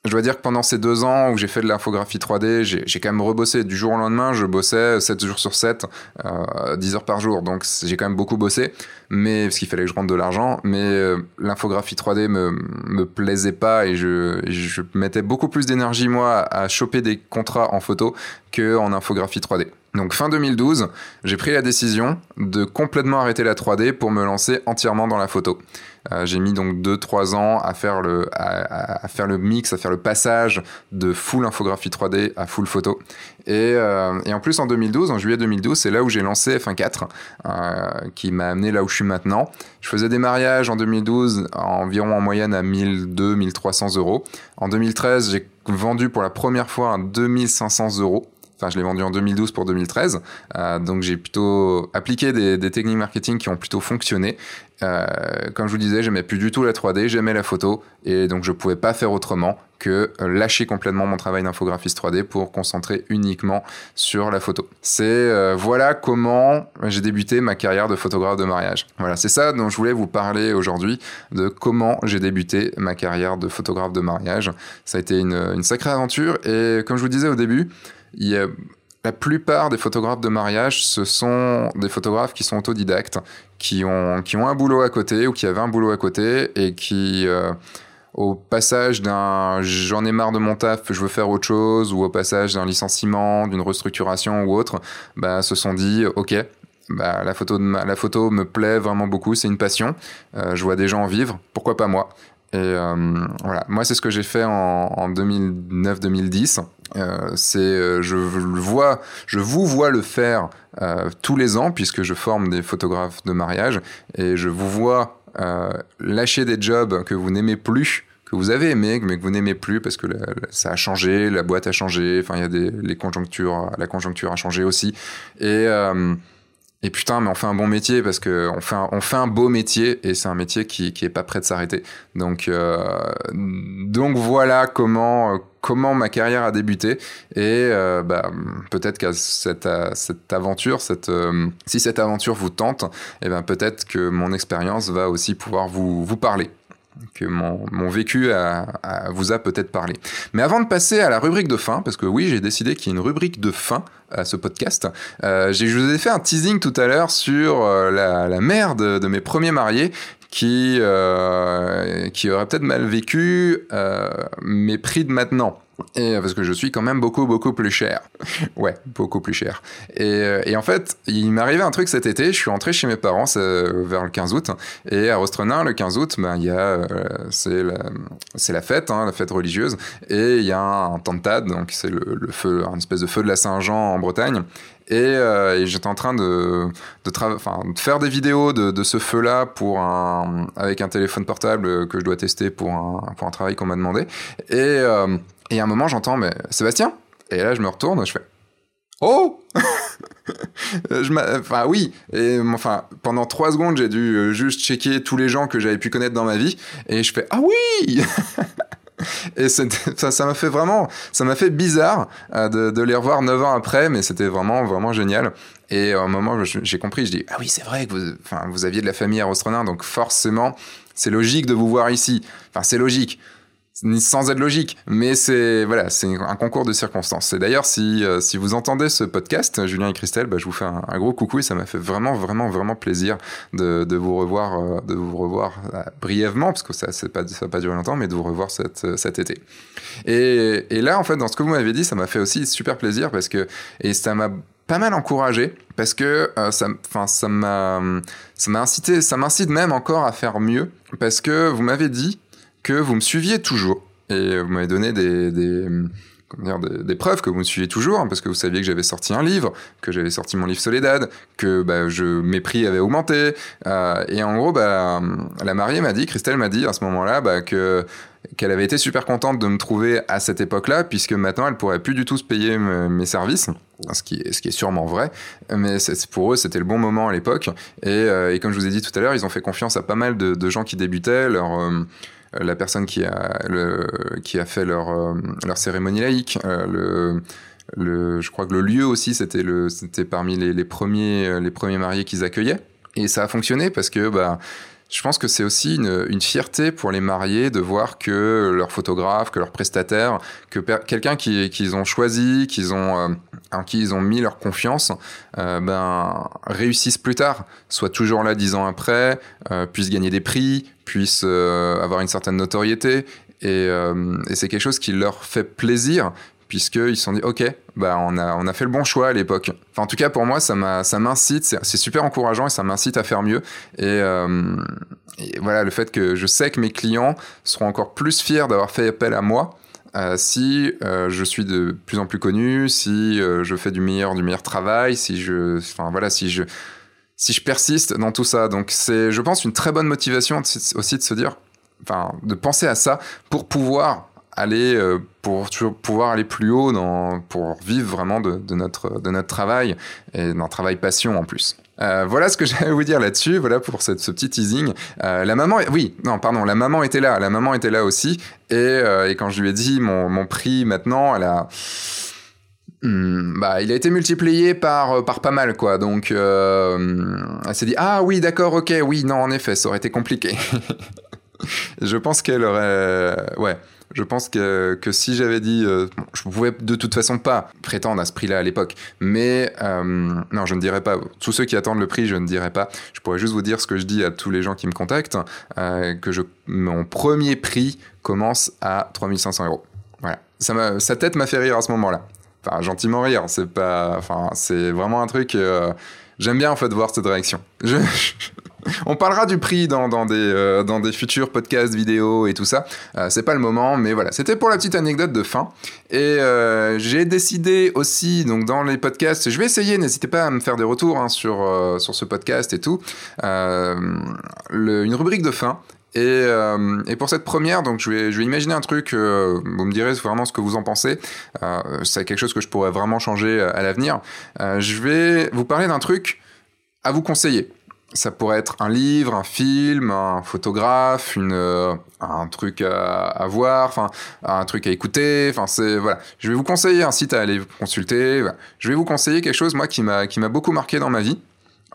je dois dire que pendant ces deux ans où j'ai fait de l'infographie 3D, j'ai quand même rebossé. Du jour au lendemain, je bossais 7 jours sur 7, euh, 10 heures par jour. Donc j'ai quand même beaucoup bossé, mais parce qu'il fallait que je rentre de l'argent. Mais euh, l'infographie 3D me, me plaisait pas et je, je mettais beaucoup plus d'énergie, moi, à choper des contrats en photo qu'en infographie 3D. Donc fin 2012, j'ai pris la décision de complètement arrêter la 3D pour me lancer entièrement dans la photo. Euh, j'ai mis donc 2-3 ans à faire, le, à, faire le mix, à faire le passage de full infographie 3D à full photo. Et, euh, et en plus en 2012, en juillet 2012, c'est là où j'ai lancé F1 4, euh, qui m'a amené là où je suis maintenant. Je faisais des mariages en 2012 environ en moyenne à 1200-1300 euros. En 2013, j'ai vendu pour la première fois à 2500 euros. Enfin, je l'ai vendu en 2012 pour 2013. Euh, donc, j'ai plutôt appliqué des, techniques marketing qui ont plutôt fonctionné. Euh, comme je vous disais, j'aimais plus du tout la 3D, j'aimais la photo. Et donc, je pouvais pas faire autrement que lâcher complètement mon travail d'infographiste 3D pour concentrer uniquement sur la photo. C'est euh, voilà comment j'ai débuté ma carrière de photographe de mariage. Voilà, c'est ça dont je voulais vous parler aujourd'hui, de comment j'ai débuté ma carrière de photographe de mariage. Ça a été une sacrée aventure et comme je vous disais au début, la plupart des photographes de mariage, ce sont des photographes qui sont autodidactes, qui ont, qui ont un boulot à côté ou qui avaient un boulot à côté et qui, euh, au passage d'un j'en ai marre de mon taf, je veux faire autre chose, ou au passage d'un licenciement, d'une restructuration ou autre, bah, se sont dit, ok, bah, la, photo de la photo me plaît vraiment beaucoup, c'est une passion, euh, je vois des gens en vivre, pourquoi pas moi? Et euh, voilà, moi c'est ce que j'ai fait en, en 2009-2010. Euh, c'est, euh, je le vois, je vous vois le faire euh, tous les ans puisque je forme des photographes de mariage et je vous vois euh, lâcher des jobs que vous n'aimez plus que vous avez aimé, mais que vous n'aimez plus parce que ça a changé, la boîte a changé, enfin il y a des les conjonctures, la conjoncture a changé aussi. Et euh, et putain, mais on fait un bon métier parce que on fait un, on fait un beau métier et c'est un métier qui, qui est pas prêt de s'arrêter. Donc, euh, donc voilà comment, comment ma carrière a débuté. Et euh, bah, peut-être que cette, cette aventure, cette, euh, si cette aventure vous tente, et eh ben peut-être que mon expérience va aussi pouvoir vous, vous parler que mon, mon vécu vous a peut-être parlé. Mais avant de passer à la rubrique de fin, parce que oui, j'ai décidé qu'il y ait une rubrique de fin à ce podcast, euh, je vous ai fait un teasing tout à l'heure sur euh, la, la, mère de, mes premiers mariés qui, euh, qui aurait peut-être mal vécu euh, mes prix de maintenant. Et parce que je suis quand même beaucoup beaucoup plus cher. ouais, beaucoup plus cher. Et, euh, et en fait, il m'est arrivé un truc cet été. Je suis rentré chez mes parents vers le 15 août. Et à Rostrenin, le 15 août, ben il euh, c'est la la fête, hein, la fête religieuse. Et il y a un tantad, donc c'est le, le, feu, une espèce de feu de la Saint-Jean en Bretagne. Et, euh, et j'étais en train de, de, de, faire des vidéos de, de ce feu-là pour un, avec un téléphone portable que je dois tester pour un, pour un travail qu'on m'a demandé. Et, euh, et à un moment, j'entends, mais Sébastien? Et là, je me retourne, je fais Oh je Enfin, oui. Et enfin, pendant trois secondes, j'ai dû juste checker tous les gens que j'avais pu connaître dans ma vie. Et je fais Ah oui Et ça m'a fait vraiment, ça m'a fait bizarre euh, de, les revoir neuf ans après, mais c'était vraiment, vraiment génial. Et à un moment, j'ai compris, je dis, ah oui, c'est vrai que vous, vous aviez de la famille à Rostronin, donc forcément, c'est logique de vous voir ici. Enfin, c'est logique sans être logique, mais c'est voilà, c'est un concours de circonstances. Et d'ailleurs, si, euh, si vous entendez ce podcast, Julien et Christelle, bah, je vous fais un, gros coucou et ça m'a fait vraiment vraiment vraiment plaisir de, de vous revoir euh, de vous revoir euh, brièvement parce que ça c'est pas ça va pas durer longtemps, mais de vous revoir cet, cet été. Et, et là, en fait, dans ce que vous m'avez dit, ça m'a fait aussi super plaisir parce que et ça m'a pas mal encouragé parce que euh, ça, enfin ça m'a, ça m'a incité, ça m'incite même encore à faire mieux parce que vous m'avez dit que vous me suiviez toujours et vous m'avez donné des, des des, preuves que vous me suivez toujours, hein, parce que vous saviez que j'avais sorti un livre, que j'avais sorti mon livre Soledad, que bah, je, mes prix avaient augmenté. Euh, et en gros, bah, la mariée m'a dit, Christelle m'a dit à ce moment-là, bah, que qu'elle avait été super contente de me trouver à cette époque-là, puisque maintenant elle pourrait plus du tout se payer mes services, ce qui est, ce qui est sûrement vrai, mais pour eux c'était le bon moment à l'époque. Et, euh, et, comme je vous ai dit tout à l'heure, ils ont fait confiance à pas mal de, de gens qui débutaient. Leur, euh, la personne qui a, qui a fait leur, euh, leur cérémonie laïque, euh, le, le, je crois que le lieu aussi, c'était parmi les, les, premiers, les premiers mariés qu'ils accueillaient. Et ça a fonctionné parce que, bah, je pense que c'est aussi une, fierté pour les mariés de voir que leur photographe, que leur prestataire, que quelqu'un qu'ils qui ont choisi, qu'ils ont, euh, en qui ils ont mis leur confiance, euh, ben, réussissent plus tard, soit toujours là dix ans après, euh, puissent gagner des prix, puissent avoir une certaine notoriété. Et c'est quelque chose qui leur fait plaisir puisqu'ils se sont dit, OK, bah, on, a, on a fait le bon choix à l'époque. Enfin, en tout cas, pour moi, ça m'incite, c'est super encourageant et ça m'incite à faire mieux. Et, euh, et, voilà, le fait que je sais que mes clients seront encore plus fiers d'avoir fait appel à moi. Euh, si euh, je suis de plus en plus connu, si je fais du meilleur du meilleur travail, si je, enfin voilà, si je, si je persiste dans tout ça. Donc c'est, je pense, une très bonne motivation aussi de se dire, enfin, de penser à ça pour pouvoir aller euh, pour pouvoir aller plus haut dans, pour vivre vraiment de, notre, de notre travail et d'un travail passion en plus. Euh, voilà ce que j'allais vous dire là-dessus. Voilà pour cette, ce petit teasing. Euh, la maman, oui, non, pardon, la maman était là. La maman était là aussi. Et, et quand je lui ai dit mon, mon prix maintenant, elle a. Hmm, bah, il a été multiplié par, par pas mal, quoi. Donc, elle s'est dit Ah oui, d'accord, ok, oui, non, en effet, ça aurait été compliqué. je pense qu'elle aurait. Ouais. Je pense que, que si j'avais dit, euh, je pouvais de toute façon pas prétendre à ce prix-là à l'époque, mais euh, non, je ne dirais pas. Tous ceux qui attendent le prix, je ne dirais pas. Je pourrais juste vous dire ce que je dis à tous les gens qui me contactent, euh, que mon premier prix commence à 3500 euros. Voilà. Ça sa tête m'a fait rire à ce moment-là. Enfin, gentiment rire. C'est pas, enfin, c'est vraiment un truc. Euh, j'aime bien en fait voir cette réaction. Je, on parlera du prix dans, dans des, euh, dans des futurs podcasts, vidéos et tout ça. Euh, c'est pas le moment, mais voilà. C'était pour la petite anecdote de fin. Et euh, j'ai décidé aussi, donc dans les podcasts, je vais essayer, n'hésitez pas à me faire des retours hein, sur, euh, sur ce podcast et tout. Une rubrique de fin. Et, pour cette première, donc je vais, imaginer un truc, vous me direz vraiment ce que vous en pensez. C'est quelque chose que je pourrais vraiment changer à l'avenir. je vais vous parler d'un truc à vous conseiller ça pourrait être un livre, un film, un photographe, une, euh, un truc à, à voir, enfin un truc à écouter. Enfin c'est voilà. Je vais vous conseiller un site à aller consulter. Voilà. Je vais vous conseiller quelque chose moi qui m'a qui m'a beaucoup marqué dans ma vie.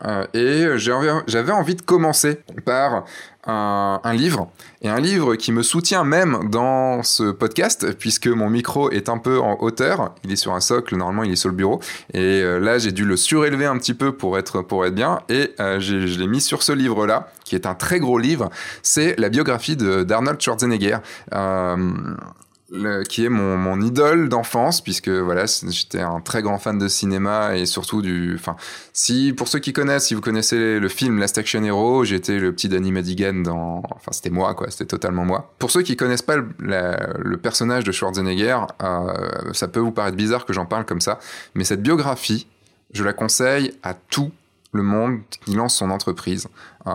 Euh, et j'avais envie de commencer par un, livre, et un livre qui me soutient même dans ce podcast, puisque mon micro est un peu en hauteur, il est sur un socle, normalement il est sur le bureau, et euh, là j'ai dû le surélever un petit peu pour être, pour être bien, et euh, je l'ai mis sur ce livre-là, qui est un très gros livre, c'est la biographie d'Arnold Schwarzenegger. Qui est mon, idole d'enfance puisque voilà j'étais un très grand fan de cinéma et surtout du enfin si pour ceux qui connaissent si vous connaissez le film Last Action Hero j'étais le petit Danny Madigan dans enfin c'était moi quoi c'était totalement moi pour ceux qui connaissent pas le personnage de Schwarzenegger euh, ça peut vous paraître bizarre que j'en parle comme ça mais cette biographie je la conseille à tout le monde qui lance son entreprise. Euh,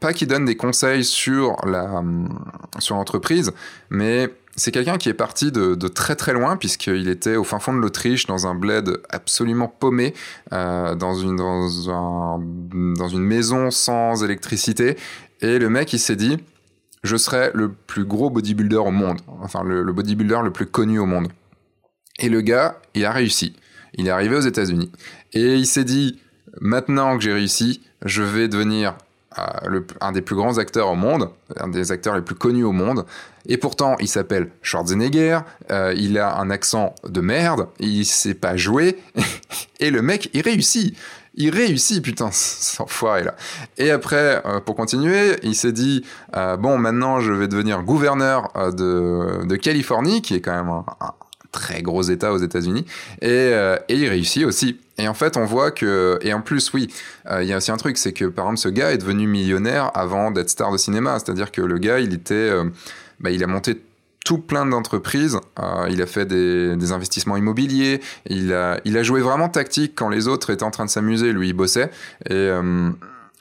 pas qui donne des conseils sur la sur l'entreprise, mais c'est quelqu'un qui est parti de, très très loin, puisqu'il était au fin fond de l'Autriche, dans un bled absolument paumé, euh, dans, une, dans, un, dans une maison sans électricité. Et le mec, il s'est dit, je serai le plus gros bodybuilder au monde, enfin le, le bodybuilder le plus connu au monde. Et le gars, il a réussi. Il est arrivé aux États-Unis. Et il s'est dit, maintenant que j'ai réussi, je vais devenir un des plus grands acteurs au monde, un des acteurs les plus connus au monde. Et pourtant, il s'appelle Schwarzenegger, euh, il a un accent de merde, il sait pas jouer, et le mec, il réussit. Il réussit, putain, cet enfoiré là. Et après, euh, pour continuer, il s'est dit euh, bon, maintenant je vais devenir gouverneur de, de, Californie, qui est quand même un très gros État aux États-Unis, et, euh, et, il réussit aussi. Et en fait, on voit que, et en plus, oui, euh, il y a aussi un truc, c'est que par exemple, ce gars est devenu millionnaire avant d'être star de cinéma, c'est-à-dire que le gars, il était, euh, bah, il a monté tout plein d'entreprises. Il a fait des, investissements immobiliers. Il a, il a joué vraiment tactique quand les autres étaient en train de s'amuser. Lui, il bossait. Et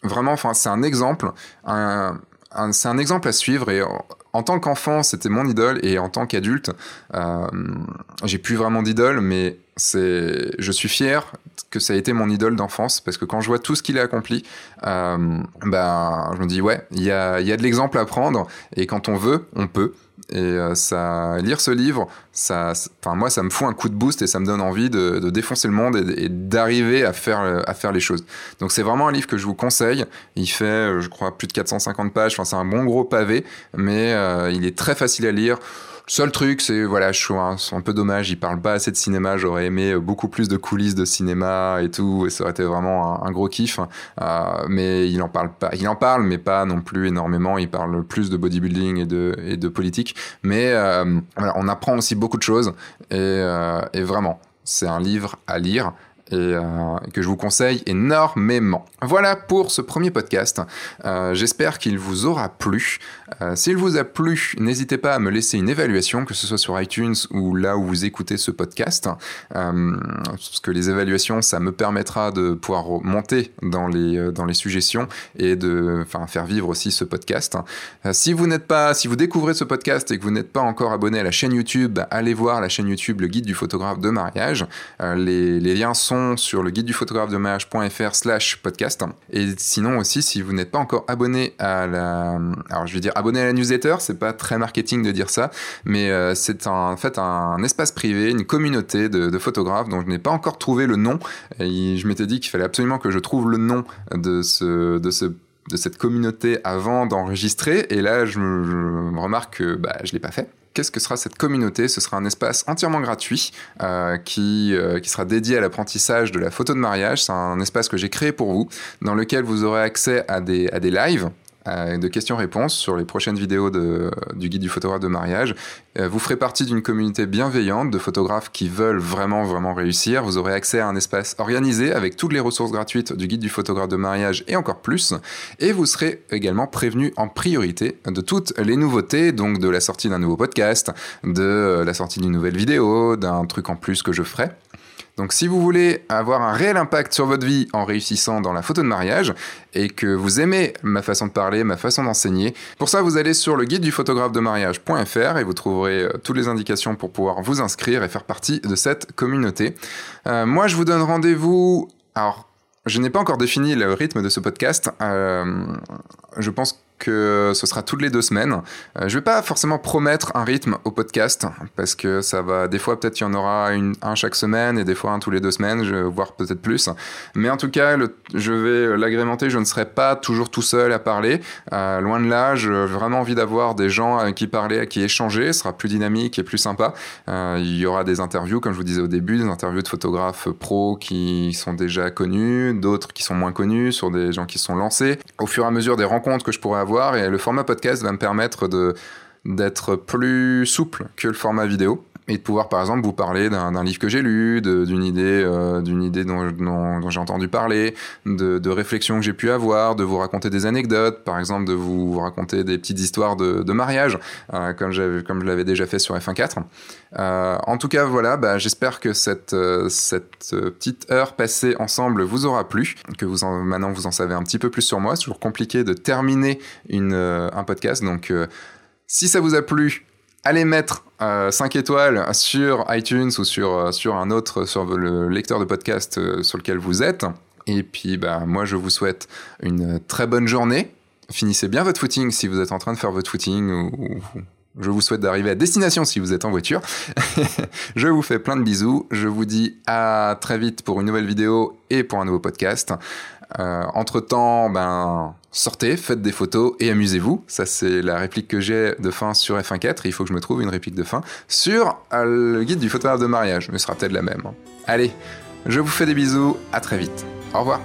vraiment, enfin, c'est un exemple. C'est un exemple à suivre. Et en tant qu'enfant, c'était mon idole. Et en tant qu'adulte, euh, j'ai plus vraiment d'idole, mais c'est, je suis fier que ça a été mon idole d'enfance parce que quand je vois tout ce qu'il a accompli, euh, ben, je me dis ouais, il y a, y a de l'exemple à prendre et quand on veut, on peut. Et euh, ça, lire ce livre, ça, enfin moi, ça me fout un coup de boost et ça me donne envie de, de défoncer le monde et, d'arriver à faire, à faire les choses. Donc c'est vraiment un livre que je vous conseille. Il fait, euh, je crois, plus de 450 pages. Enfin, c'est un bon gros pavé, mais euh, il est très facile à lire. Seul truc, c'est voilà, je trouve un, peu dommage, il parle pas assez de cinéma. J'aurais aimé beaucoup plus de coulisses de cinéma et tout, et ça aurait été vraiment un, gros kiff. Euh, mais il en parle pas, il en parle, mais pas non plus énormément. Il parle plus de bodybuilding et de et de politique. Mais euh, voilà, on apprend aussi beaucoup de choses et, euh, et vraiment, c'est un livre à lire et euh, que je vous conseille énormément. Voilà pour ce premier podcast. Euh, J'espère qu'il vous aura plu. Euh, S'il vous a plu, n'hésitez pas à me laisser une évaluation, que ce soit sur iTunes ou là où vous écoutez ce podcast, parce que les évaluations, ça me permettra de pouvoir monter dans les, dans les suggestions et de faire vivre aussi ce podcast. Si vous n'êtes pas, si vous découvrez ce podcast et que vous n'êtes pas encore abonné à la chaîne YouTube, allez voir la chaîne YouTube Le Guide du photographe de mariage. les liens sont sur le guide du photographe de mariage.fr slash podcast. Et sinon aussi, si vous n'êtes pas encore abonné à la... Alors je vais dire abonné à la newsletter, c'est pas très marketing de dire ça, mais euh, c'est en fait un espace privé, une communauté de, photographes dont je n'ai pas encore trouvé le nom. Je m'étais dit qu'il fallait absolument que je trouve le nom de ce, de ce de cette communauté avant d'enregistrer et là je me, remarque que bah, je l'ai pas fait Qu'est-ce que sera cette communauté? Ce sera un espace entièrement gratuit euh, qui, euh, qui sera dédié à l'apprentissage de la photo de mariage. C'est un espace que j'ai créé pour vous, dans lequel vous aurez accès à des, à des lives de questions-réponses sur les prochaines vidéos du guide du photographe de mariage. Euh, vous ferez partie d'une communauté bienveillante de photographes qui veulent vraiment, vraiment réussir. Vous aurez accès à un espace organisé avec toutes les ressources gratuites du guide du photographe de mariage et encore plus. Et vous serez également prévenu en priorité de toutes les nouveautés, donc de la sortie d'un nouveau podcast, de la sortie d'une nouvelle vidéo, d'un truc en plus que je ferai. Donc si vous voulez avoir un réel impact sur votre vie en réussissant dans la photo de mariage et que vous aimez ma façon de parler, ma façon d'enseigner, pour ça vous allez sur le guide du photographe de mariage.fr et vous trouverez euh, toutes les indications pour pouvoir vous inscrire et faire partie de cette communauté. Euh, moi je vous donne rendez-vous... Alors je n'ai pas encore défini le rythme de ce podcast. Euh, je pense que ce sera toutes les deux semaines. Euh, je vais pas forcément promettre un rythme au podcast parce que ça va des fois peut-être il y en aura un chaque semaine et des fois un tous les deux semaines, voire peut-être plus. Mais en tout cas, je vais l'agrémenter. Je ne serai pas toujours tout seul à parler. Euh, loin de là, j'ai vraiment envie d'avoir des gens à qui parler, à qui échanger. Ce sera plus dynamique et plus sympa. Euh, il y aura des interviews, comme je vous disais au début, des interviews de photographes pros qui sont déjà connus, d'autres qui sont moins connus, sur des gens qui sont lancés. Au fur et à mesure des rencontres que je pourrai avoir et le format podcast va me permettre de d'être plus souple que le format vidéo et de pouvoir par exemple vous parler d'un livre que j'ai lu, d'une idée, euh, d'une idée dont, dont, dont j'ai entendu parler, de, de réflexions que j'ai pu avoir, de vous raconter des anecdotes, par exemple de vous raconter des petites histoires de, de mariage, euh, comme, comme je l'avais déjà fait sur F1.4. Euh, en tout cas, voilà, bah, j'espère que cette, euh, cette petite heure passée ensemble vous aura plu, que vous en, maintenant vous en savez un petit peu plus sur moi. C'est toujours compliqué de terminer une, euh, un podcast, donc si ça vous a plu, allez mettre euh, 5 étoiles sur iTunes ou sur, euh, sur un autre, sur le lecteur de podcast euh, sur lequel vous êtes. Et puis, bah, moi, je vous souhaite une très bonne journée. Finissez bien votre footing si vous êtes en train de faire votre footing ou, je vous souhaite d'arriver à destination si vous êtes en voiture. je vous fais plein de bisous. Je vous dis à très vite pour une nouvelle vidéo et pour un nouveau podcast. Euh, entre temps, ben, sortez, faites des photos et amusez-vous. Ça, c'est la réplique que j'ai de fin sur F1.4. Il faut que je me trouve une réplique de fin sur euh, le guide du photographe de mariage. Mais ce sera peut-être la même. Allez, je vous fais des bisous. À très vite. Au revoir.